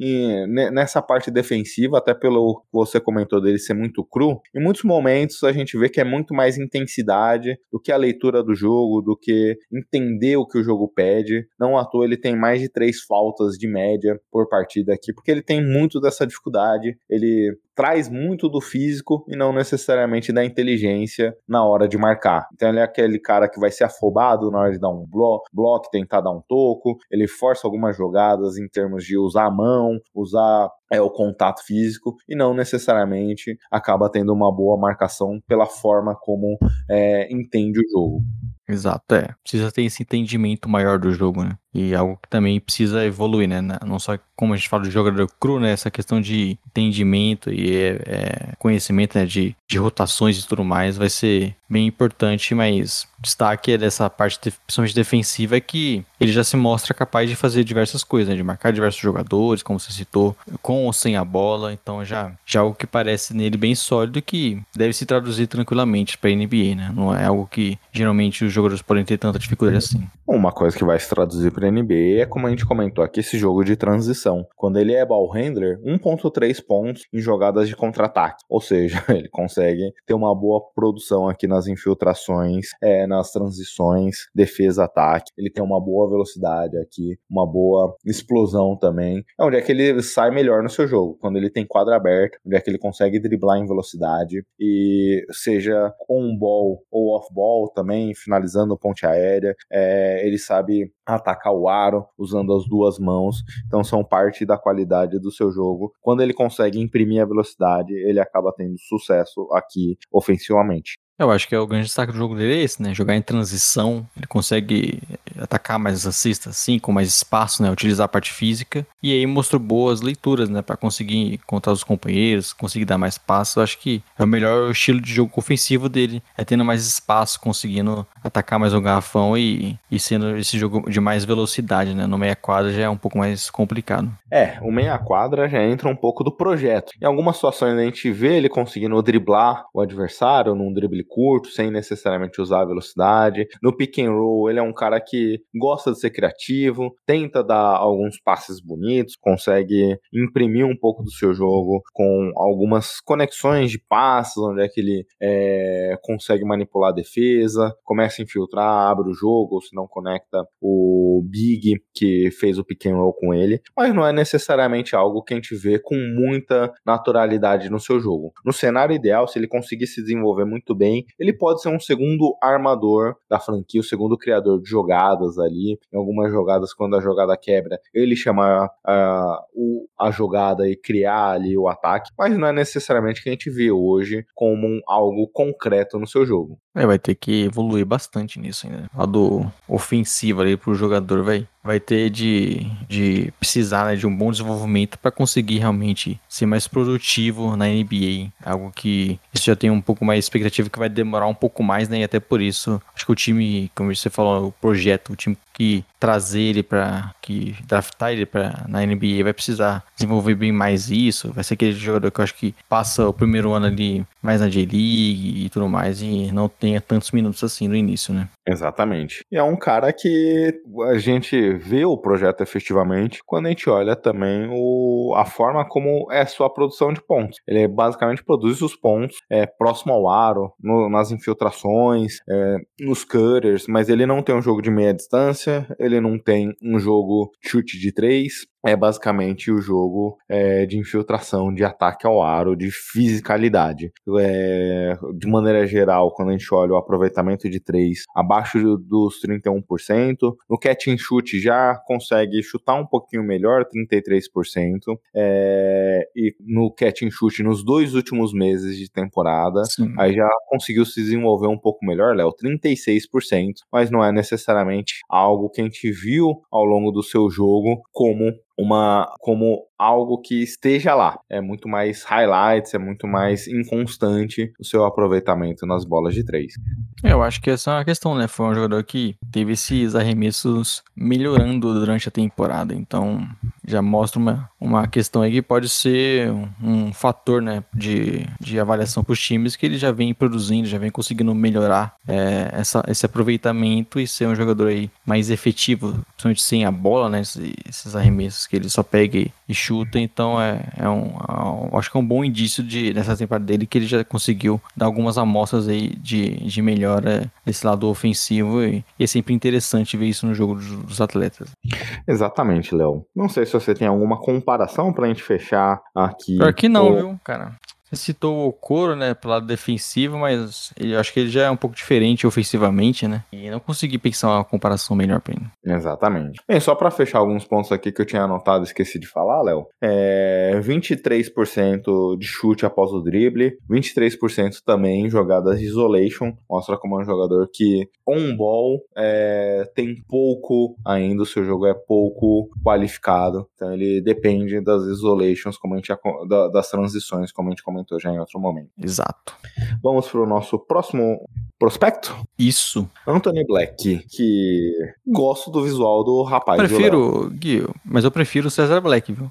nessa parte defensiva, até pelo que você comentou dele ser muito cru, em muitos momentos a gente vê que é muito mais intensidade do que a leitura do jogo, do que entender o que o jogo pede. Não à toa ele tem mais de três faltas de média por partida aqui, porque ele tem muito dessa dificuldade. Ele traz muito do físico e não necessariamente da inteligência na hora de marcar. Então ele é aquele cara que vai ser afobado na hora de dar um bloco, bloco tentar dar um toco, ele força algumas jogadas em termos de usar a mão, usar é o contato físico e não necessariamente acaba tendo uma boa marcação pela forma como é, entende o jogo. Exato, é. Precisa ter esse entendimento maior do jogo, né? E algo que também precisa evoluir, né? Não só como a gente fala de jogador cru, né? Essa questão de entendimento e é, é, conhecimento né? de, de rotações e tudo mais vai ser bem importante, mas destaque é dessa parte, de, principalmente defensiva, é que ele já se mostra capaz de fazer diversas coisas, né? De marcar diversos jogadores, como você citou, com ou sem a bola. Então já, já algo que parece nele bem sólido que deve se traduzir tranquilamente para NBA, né? Não é algo que geralmente os jogadores podem ter tanta dificuldade assim. Uma coisa que vai se traduzir para NBA é como a gente comentou aqui, esse jogo de transição. Quando ele é ball handler, 1.3 pontos em jogadas de contra-ataque. Ou seja, *laughs* ele consegue ter uma boa produção aqui nas infiltrações, é, nas transições, defesa-ataque. Ele tem uma boa velocidade aqui, uma boa explosão também. É onde é que ele sai melhor no seu jogo. Quando ele tem quadra aberta, onde é que ele consegue driblar em velocidade e seja on ball ou off ball também, finalizando ponte aérea. É, ele sabe atacar o aro usando as duas mãos. Então são parte da qualidade do seu jogo. Quando ele consegue imprimir a velocidade, ele acaba tendo sucesso aqui ofensivamente. Eu acho que é o grande destaque do jogo dele é esse, né? Jogar em transição, ele consegue atacar mais assista assim, com mais espaço, né? Utilizar a parte física. E aí mostrou boas leituras, né? Para conseguir encontrar os companheiros, conseguir dar mais passos. Eu acho que é o melhor estilo de jogo ofensivo dele. É tendo mais espaço, conseguindo atacar mais o garrafão e, e sendo esse jogo de mais velocidade, né? No meia quadra já é um pouco mais complicado. É, o meia quadra já entra um pouco do projeto. Em algumas situações a gente vê ele conseguindo driblar o adversário num drible curto, sem necessariamente usar a velocidade. No pick and roll, ele é um cara que gosta de ser criativo, tenta dar alguns passes bonitos, consegue imprimir um pouco do seu jogo com algumas conexões de passes, onde é que ele é, consegue manipular a defesa, começa a infiltrar, abre o jogo, ou se não conecta o Big, que fez o pick and roll com ele. Mas não é necessariamente algo que a gente vê com muita naturalidade no seu jogo. No cenário ideal, se ele conseguir se desenvolver muito bem Ele pode ser um segundo armador da franquia, o segundo criador de jogadas ali. Em algumas jogadas, quando a jogada quebra, ele chama uh, o, a jogada e criar ali o ataque, mas não é necessariamente que a gente vê hoje como um, algo concreto no seu jogo. É, vai ter que evoluir bastante nisso ainda. Lado ofensivo ali pro jogador, vai vai ter de, de precisar né, de um bom desenvolvimento para conseguir realmente ser mais produtivo na NBA. Algo que isso já tem um pouco mais expectativa que vai demorar um pouco mais, né? E até por isso, acho que o time, como você falou, o projeto, o time que trazer ele para que draftar ele para na NBA vai precisar desenvolver bem mais isso. Vai ser aquele jogador que eu acho que passa o primeiro ano ali mais na J-League e tudo mais e não tenha tantos minutos assim no início, né? Exatamente. E é um cara que a gente vê o projeto efetivamente quando a gente olha também o, a forma como é sua produção de pontos. Ele basicamente produz os pontos é, próximo ao aro, no, nas infiltrações, é, nos cutters, mas ele não tem um jogo de meia distância, ele não tem um jogo chute de três, é basicamente o jogo é, de infiltração, de ataque ao aro, de fisicalidade. É, de maneira geral, quando a gente olha o aproveitamento de 3 abaixo dos 31%, no catch and shoot já consegue chutar um pouquinho melhor, 33%, é, e no catch and shoot nos dois últimos meses de temporada, Sim. aí já conseguiu se desenvolver um pouco melhor, Léo, 36%, mas não é necessariamente algo que a gente viu ao longo do seu jogo como uma como algo que esteja lá. É muito mais highlights, é muito mais inconstante o seu aproveitamento nas bolas de três. É, eu acho que essa é uma questão, né? Foi um jogador que teve esses arremessos melhorando durante a temporada, então já mostra uma, uma questão aí que pode ser um, um fator, né, de, de avaliação para os times que ele já vem produzindo, já vem conseguindo melhorar é, essa, esse aproveitamento e ser um jogador aí mais efetivo, principalmente sem a bola, né, esses, esses arremessos que ele só pega e, chuta, então é, é um, é um, acho que é um bom indício de, nessa temporada dele que ele já conseguiu dar algumas amostras aí de, de melhora desse lado ofensivo e, e é sempre interessante ver isso no jogo dos, dos atletas. Exatamente, Léo. Não sei se você tem alguma comparação pra gente fechar aqui. Pior que não, viu, cara? Você citou o Coro, né, pro lado defensivo, mas eu acho que ele já é um pouco diferente ofensivamente, né? E não consegui pensar uma comparação melhor pra ele. Exatamente. Bem, só para fechar alguns pontos aqui que eu tinha anotado e esqueci de falar, Léo. É 23% de chute após o drible, 23% também em jogadas isolation. Mostra como é um jogador que on-ball é, tem pouco ainda, o seu jogo é pouco qualificado. Então ele depende das isolations, como a gente das transições, como a gente comentou já em outro momento. Exato. Vamos para o nosso próximo prospecto? Isso. Anthony Black, que gosto do visual do rapaz. Prefiro, Gui, mas eu prefiro o Cesar Black, viu?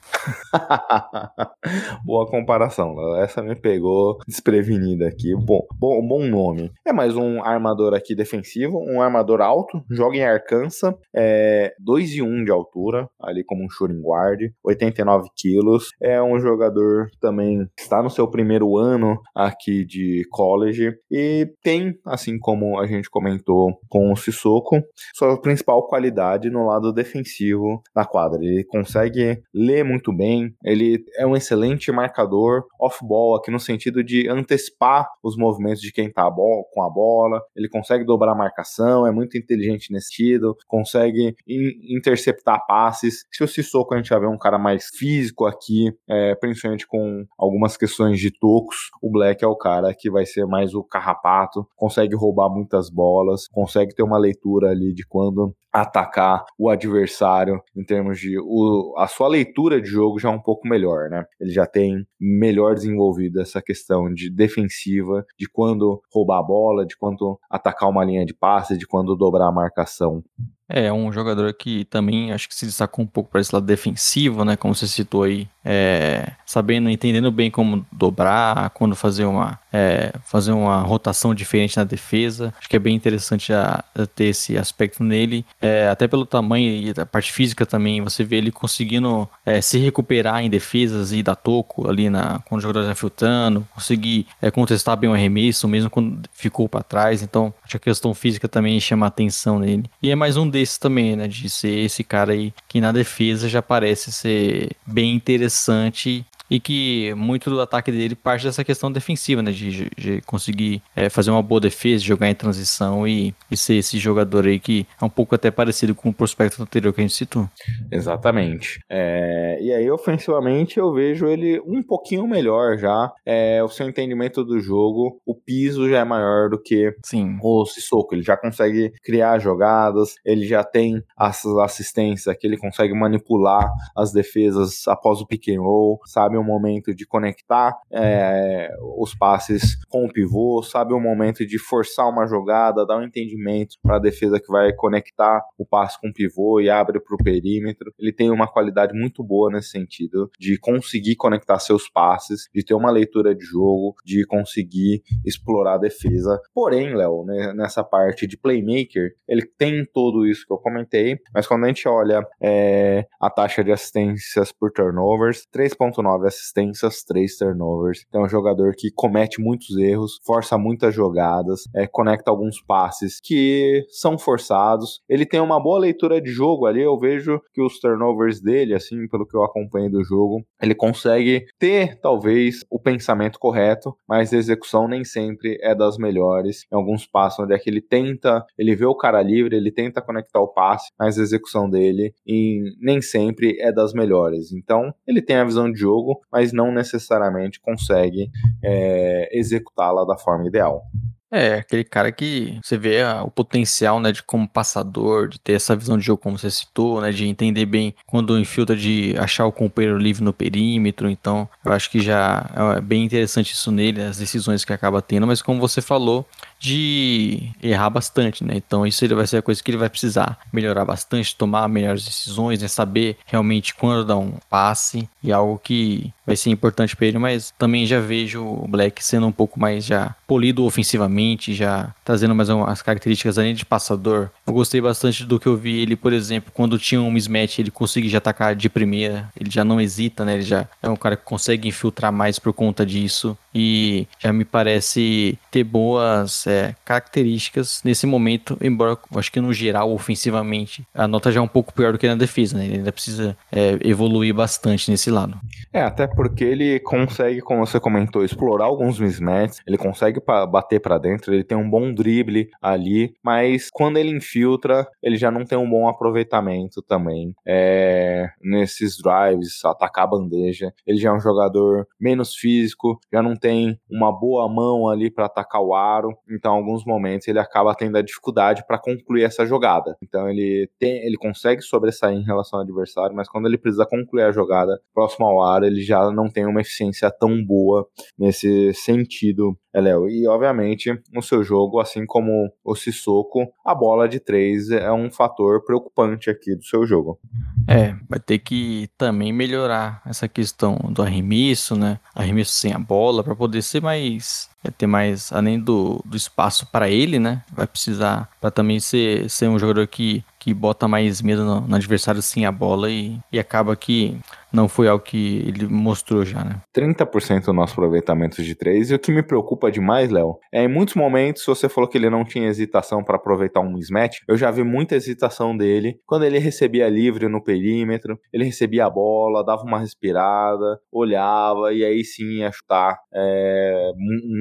*laughs* Boa comparação, essa me pegou desprevenida aqui. Bom, bom, bom nome. É mais um armador aqui defensivo, um armador alto, joga em Arkansas, é 2 e 1 de altura, ali como um shooting guard, 89 quilos. É um jogador também que está no seu primeiro ano aqui de college e tem assim como a gente comentou com o Sissoko, sua principal qualidade no lado defensivo da quadra. Ele consegue ler muito bem, ele é um excelente marcador off-ball, aqui no sentido de antecipar os movimentos de quem tá com a bola, ele consegue dobrar a marcação, é muito inteligente nesse sentido, consegue interceptar passes. Se o Sissoko a gente já vê um cara mais físico aqui, é, principalmente com algumas questões de tocos, o Black é o cara que vai ser mais o carrapato, consegue consegue roubar muitas bolas, consegue ter uma leitura ali de quando atacar o adversário em termos de o, a sua leitura de jogo já é um pouco melhor, né? Ele já tem melhor desenvolvido essa questão de defensiva, de quando roubar a bola, de quando atacar uma linha de passe, de quando dobrar a marcação. É, um jogador que também acho que se destacou um pouco para esse lado defensivo, né? Como você citou aí, é, sabendo, entendendo bem como dobrar, quando fazer uma, é, fazer uma rotação diferente na defesa. Acho que é bem interessante já ter esse aspecto nele. É, até pelo tamanho e a parte física também, você vê ele conseguindo é, se recuperar em defesas e dar toco ali na, quando o jogador está filtrando, conseguir é, contestar bem o arremesso, mesmo quando ficou para trás. Então, acho que a questão física também chama a atenção nele. E é mais um desses também, né? De ser esse cara aí que na defesa já parece ser bem interessante interessante e que muito do ataque dele parte dessa questão defensiva, né? De, de conseguir é, fazer uma boa defesa, jogar em transição e, e ser esse jogador aí que é um pouco até parecido com o prospecto anterior que a gente citou. Exatamente. É, e aí, ofensivamente, eu vejo ele um pouquinho melhor já. É, o seu entendimento do jogo, o piso já é maior do que Sim. o Sissoko. Ele já consegue criar jogadas, ele já tem as assistências que ele consegue manipular as defesas após o pick and roll, sabe o momento de conectar é, os passes com o pivô, sabe o momento de forçar uma jogada, dar um entendimento para a defesa que vai conectar o passe com o pivô e abre para o perímetro. Ele tem uma qualidade muito boa nesse sentido, de conseguir conectar seus passes, de ter uma leitura de jogo, de conseguir explorar a defesa. Porém, Léo, né, nessa parte de playmaker, ele tem tudo isso que eu comentei, mas quando a gente olha é, a taxa de assistências por turnovers, 3.9 assistências, 3 turnovers. Então é um jogador que comete muitos erros, força muitas jogadas, é, conecta alguns passes que são forçados. Ele tem uma boa leitura de jogo ali, eu vejo que os turnovers dele, assim, pelo que eu acompanho do jogo, ele consegue ter talvez o pensamento correto, mas a execução nem sempre é das melhores. Em alguns passos onde é que ele tenta, ele vê o cara livre, ele tenta conectar o passe, mas a execução dele e nem sempre é das melhores. Então, ele tem a visão de jogo, mas não necessariamente consegue é, executá-la da forma ideal. É, aquele cara que você vê a, o potencial, né, de como passador, de ter essa visão de jogo como você citou, né, de entender bem quando infiltra, de achar o companheiro livre no perímetro, então eu acho que já é bem interessante isso nele, as decisões que acaba tendo, mas como você falou, de errar bastante, né, então isso ele vai ser a coisa que ele vai precisar melhorar bastante, tomar melhores decisões, né, saber realmente quando dar um passe, e algo que vai ser importante para ele, mas também já vejo o Black sendo um pouco mais já polido ofensivamente, já trazendo mais umas características além de passador. Eu gostei bastante do que eu vi ele, por exemplo, quando tinha um mismatch, ele conseguia atacar de primeira, ele já não hesita, né? Ele já é um cara que consegue infiltrar mais por conta disso e já me parece ter boas é, características nesse momento, embora acho que no geral, ofensivamente, a nota já é um pouco pior do que na defesa, né? Ele ainda precisa é, evoluir bastante nesse lado. É, até porque ele consegue, como você comentou, explorar alguns mismatches, ele consegue bater para dentro, ele tem um bom drible ali, mas quando ele infiltra, ele já não tem um bom aproveitamento também. É, nesses drives, atacar a bandeja, ele já é um jogador menos físico, já não tem uma boa mão ali para atacar o aro, então em alguns momentos ele acaba tendo a dificuldade para concluir essa jogada. Então ele tem, ele consegue sobressair em relação ao adversário, mas quando ele precisa concluir a jogada próximo ao aro, ele já não tem uma eficiência tão boa nesse sentido, é, Léo. E obviamente no seu jogo, assim como o Sissoko, a bola de três é um fator preocupante aqui do seu jogo. É, vai ter que também melhorar essa questão do arremesso, né? Arremesso sem a bola, para poder ser mais. É, ter mais, além do, do espaço para ele, né? Vai precisar para também ser, ser um jogador que, que bota mais medo no, no adversário sem a bola e, e acaba que não foi algo que ele mostrou já, né? 30% do nosso aproveitamento de três. E o que me preocupa demais, Léo, é em muitos momentos você falou que ele não tinha hesitação para aproveitar um mismatch. Eu já vi muita hesitação dele quando ele recebia livre no perímetro, ele recebia a bola, dava uma respirada, olhava e aí sim ia chutar. É,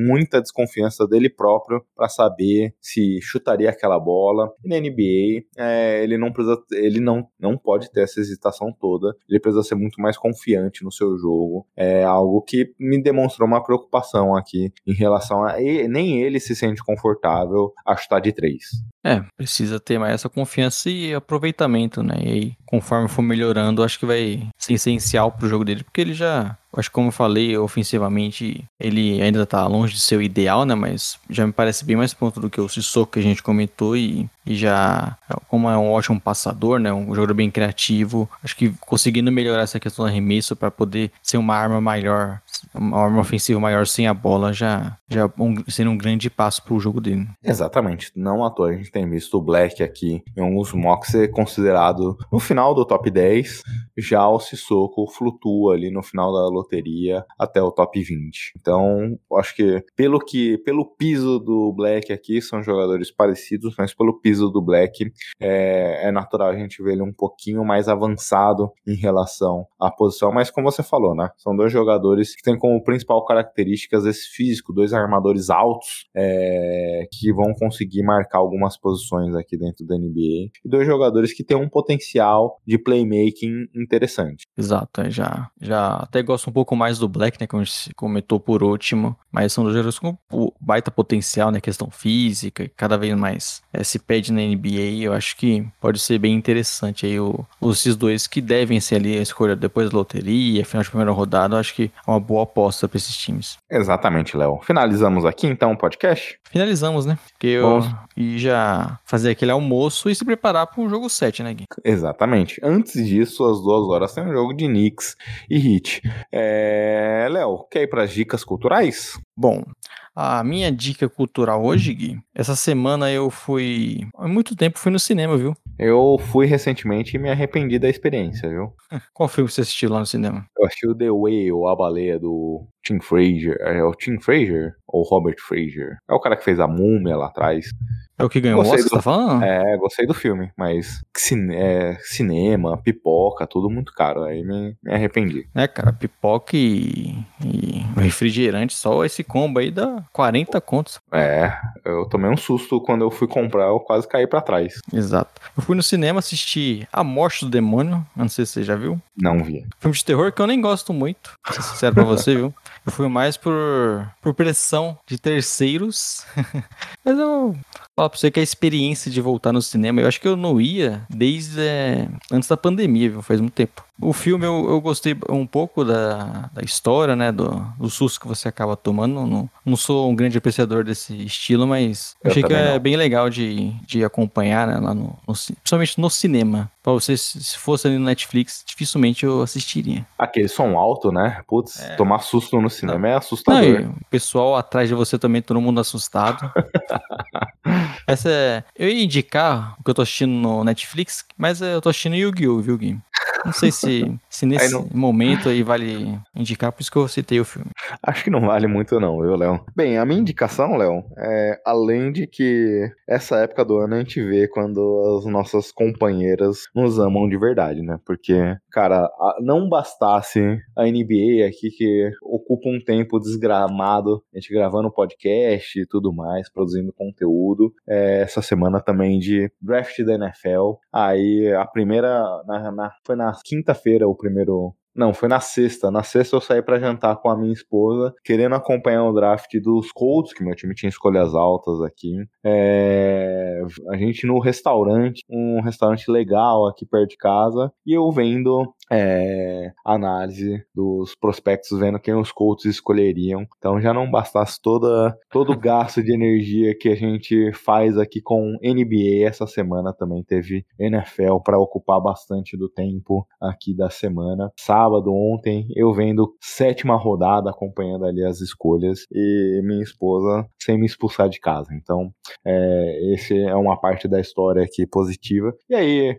muita desconfiança dele próprio para saber se chutaria aquela bola. E na NBA, é, ele não precisa, ele não, não pode ter essa hesitação toda. Ele precisa ser muito mais confiante no seu jogo. É algo que me demonstrou uma preocupação aqui em relação a. Nem ele se sente confortável a chutar de três. É, precisa ter mais essa confiança e aproveitamento, né? E aí, conforme for melhorando, acho que vai ser essencial pro jogo dele, porque ele já, acho que como eu falei, ofensivamente, ele ainda tá longe de ser o ideal, né? Mas já me parece bem mais ponto do que o Sissoko que a gente comentou e, e já, como é um ótimo passador, né? Um jogador bem criativo, acho que conseguindo melhorar essa questão do arremesso para poder ser uma arma maior, uma arma ofensiva maior sem a bola, já, já um, sendo um grande passo pro jogo dele. Exatamente, não à toa a gente tem visto o Black aqui em alguns mocks ser considerado no final do top 10. Já o Sissoko flutua ali no final da loteria até o top 20. Então, acho que pelo que pelo piso do Black aqui, são jogadores parecidos, mas pelo piso do Black é, é natural a gente ver ele um pouquinho mais avançado em relação à posição. Mas como você falou, né? São dois jogadores que têm como principal características esse físico, dois armadores altos é, que vão conseguir marcar algumas posições aqui dentro da NBA. E dois jogadores que têm um potencial de playmaking interessante. Exato, é, já, já até gosto um pouco mais do Black, né, como a gente comentou por último, mas são dois jogadores com baita potencial, né, questão física, cada vez mais é, se pede na NBA, eu acho que pode ser bem interessante aí o, esses dois que devem ser ali a escolha depois da loteria, final de primeira rodada, eu acho que é uma boa aposta para esses times. Exatamente, Léo. Finalizamos aqui então o podcast? Finalizamos, né? Porque eu e já fazer aquele almoço e se preparar para o jogo 7, né, Gui? Exatamente. Antes disso, às duas horas, tem um jogo de Knicks e Heat. É... Léo, quer ir para as dicas culturais? Bom, a minha dica cultural hoje, Gui, essa semana eu fui. Há muito tempo fui no cinema, viu? Eu fui recentemente e me arrependi da experiência, viu? *laughs* Qual filme você assistiu lá no cinema? Eu assisti o The Whale, a baleia do Tim Fraser. É o Tim Fraser ou Robert Fraser? É o cara que fez a múmia lá atrás. É o que ganhou gostei o Oscar, do... você tá falando? É, gostei do filme, mas cine... é, cinema, pipoca, tudo muito caro. Aí me, me arrependi. É, cara, pipoca e... e refrigerante, só esse combo aí dá 40 contos. É, eu tomei um susto quando eu fui comprar, eu quase caí para trás. Exato. Eu fui no cinema assistir A Morte do Demônio, não sei se você já viu. Não vi. Filme de terror que eu nem gosto muito, pra ser sincero pra você, viu? Eu fui mais por, por pressão de terceiros. *laughs* Mas eu falar pra você que a experiência de voltar no cinema, eu acho que eu não ia desde é, antes da pandemia, viu? Faz muito tempo. O filme eu, eu gostei um pouco da, da história, né? Do, do susto que você acaba tomando. Não, não sou um grande apreciador desse estilo, mas eu achei que é não. bem legal de, de acompanhar, né? Lá no, no, principalmente no cinema. Pra você, se fosse ali no Netflix, dificilmente eu assistiria. Aquele som alto, né? Putz, é. tomar susto no cinema não. é assustador. Não, o pessoal atrás de você também, todo mundo assustado. *laughs* Essa é... Eu ia indicar o que eu tô assistindo no Netflix, mas eu tô assistindo Yu-Gi-Oh!, viu, Gui? Não sei se, *laughs* *laughs* se nesse não... momento aí vale indicar, por isso que eu citei o filme. Acho que não vale muito não, viu, Léo? Bem, a minha indicação, Léo, é além de que essa época do ano a gente vê quando as nossas companheiras nos amam de verdade, né? Porque, cara, não bastasse a NBA aqui que ocupa um tempo desgramado, a gente gravando podcast e tudo mais, produzindo conteúdo, é, essa semana também de draft da NFL, aí a primeira, na, na, foi na quinta-feira o primeiro não, foi na sexta. Na sexta eu saí para jantar com a minha esposa, querendo acompanhar o draft dos Colts, que meu time tinha escolhas altas aqui. É... A gente no restaurante, um restaurante legal aqui perto de casa, e eu vendo é... análise dos prospectos, vendo quem os Colts escolheriam. Então já não bastasse toda, todo o gasto de energia que a gente faz aqui com NBA, essa semana também teve NFL para ocupar bastante do tempo aqui da semana. Sábado sábado, ontem, eu vendo sétima rodada, acompanhando ali as escolhas, e minha esposa sem me expulsar de casa. Então, é, esse é uma parte da história aqui positiva. E aí,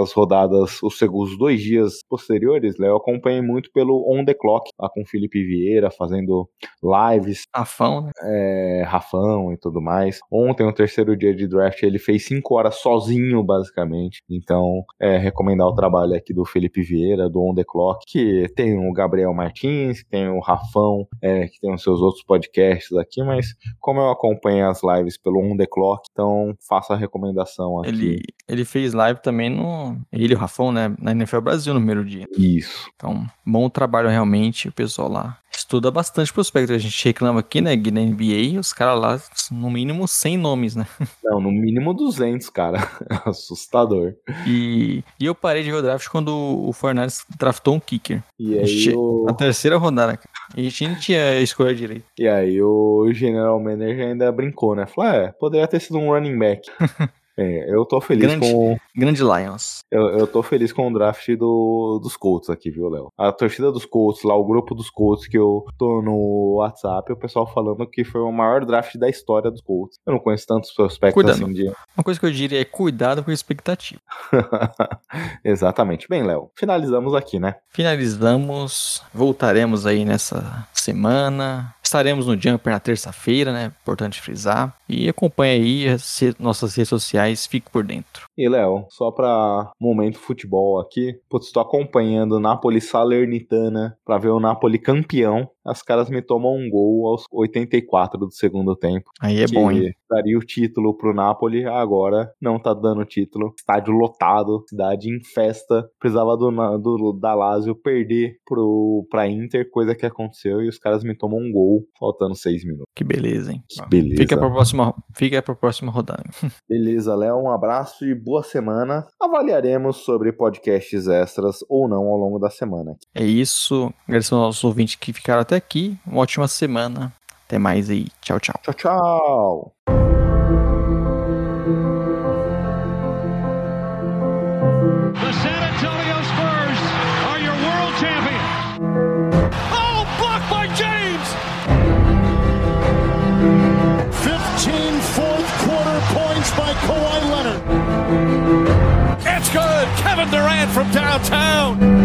as rodadas, os, os dois dias posteriores, Léo, eu acompanhei muito pelo On The Clock, lá com o Felipe Vieira, fazendo lives. Rafão, né? É, Rafão e tudo mais. Ontem, o terceiro dia de draft, ele fez cinco horas sozinho, basicamente. Então, é, recomendar o trabalho aqui do Felipe Vieira, do On The Clock, que tem o Gabriel Martins, tem o Rafão, é, que tem os seus outros podcasts aqui, mas como eu acompanho as lives pelo On The Clock, então faço a recomendação aqui. Ele, ele fez live também no. Ele e o Rafão, né? Na NFL Brasil no primeiro dia. Isso. Então, bom trabalho realmente, o pessoal lá estuda bastante prospecto. A gente reclama aqui, né, na NBA, os caras lá, no mínimo 100 nomes, né? *laughs* Não, no mínimo 200, cara. *laughs* Assustador. E, e eu parei de ver o draft quando o Fornales draftou um kicker. E aí o... Na terceira rodada, cara. E a gente não tinha escolha direito. E aí o general manager ainda brincou, né? Falou, é, poderia ter sido um running back. *laughs* É, eu tô feliz Grande. com Grande Lions. eu, eu tô feliz com o draft do, dos Colts aqui, viu, Léo? A torcida dos Colts, lá, o grupo dos Colts que eu tô no WhatsApp, o pessoal falando que foi o maior draft da história dos Colts. Eu não conheço tantos prospectos Cuidado. assim de. Uma coisa que eu diria é cuidado com a expectativa. *laughs* Exatamente. Bem, Léo, finalizamos aqui, né? Finalizamos, voltaremos aí nessa semana. Estaremos no Jumper na terça-feira, né? Importante frisar. E acompanhe aí as nossas redes sociais, fique por dentro. E, Léo, só pra momento futebol aqui, putz, tô acompanhando Napoli Salernitana pra ver o Napoli campeão. As caras me tomam um gol aos 84 do segundo tempo. Aí é bom, hein? Daria o título pro Napoli, agora não tá dando título. Estádio lotado, cidade em festa. Precisava do, do da Lazio perder pro, pra Inter, coisa que aconteceu, e os caras me tomam um gol, faltando seis minutos. Que beleza, hein? Que beleza. Fica pra próxima, fica pra próxima rodada. *laughs* Beleza, Léo, um abraço e boa semana. Avaliaremos sobre podcasts extras ou não ao longo da semana. É isso. Agradeço aos nossos ouvintes que ficaram até aqui. Uma ótima semana. Até mais aí. Tchau, tchau. Tchau, tchau! The San Antonio Spurs are your world champions. Oh, blocked by James! 15 fourth quarter points by Kawhi Leonard. It's good. Kevin Durant from downtown.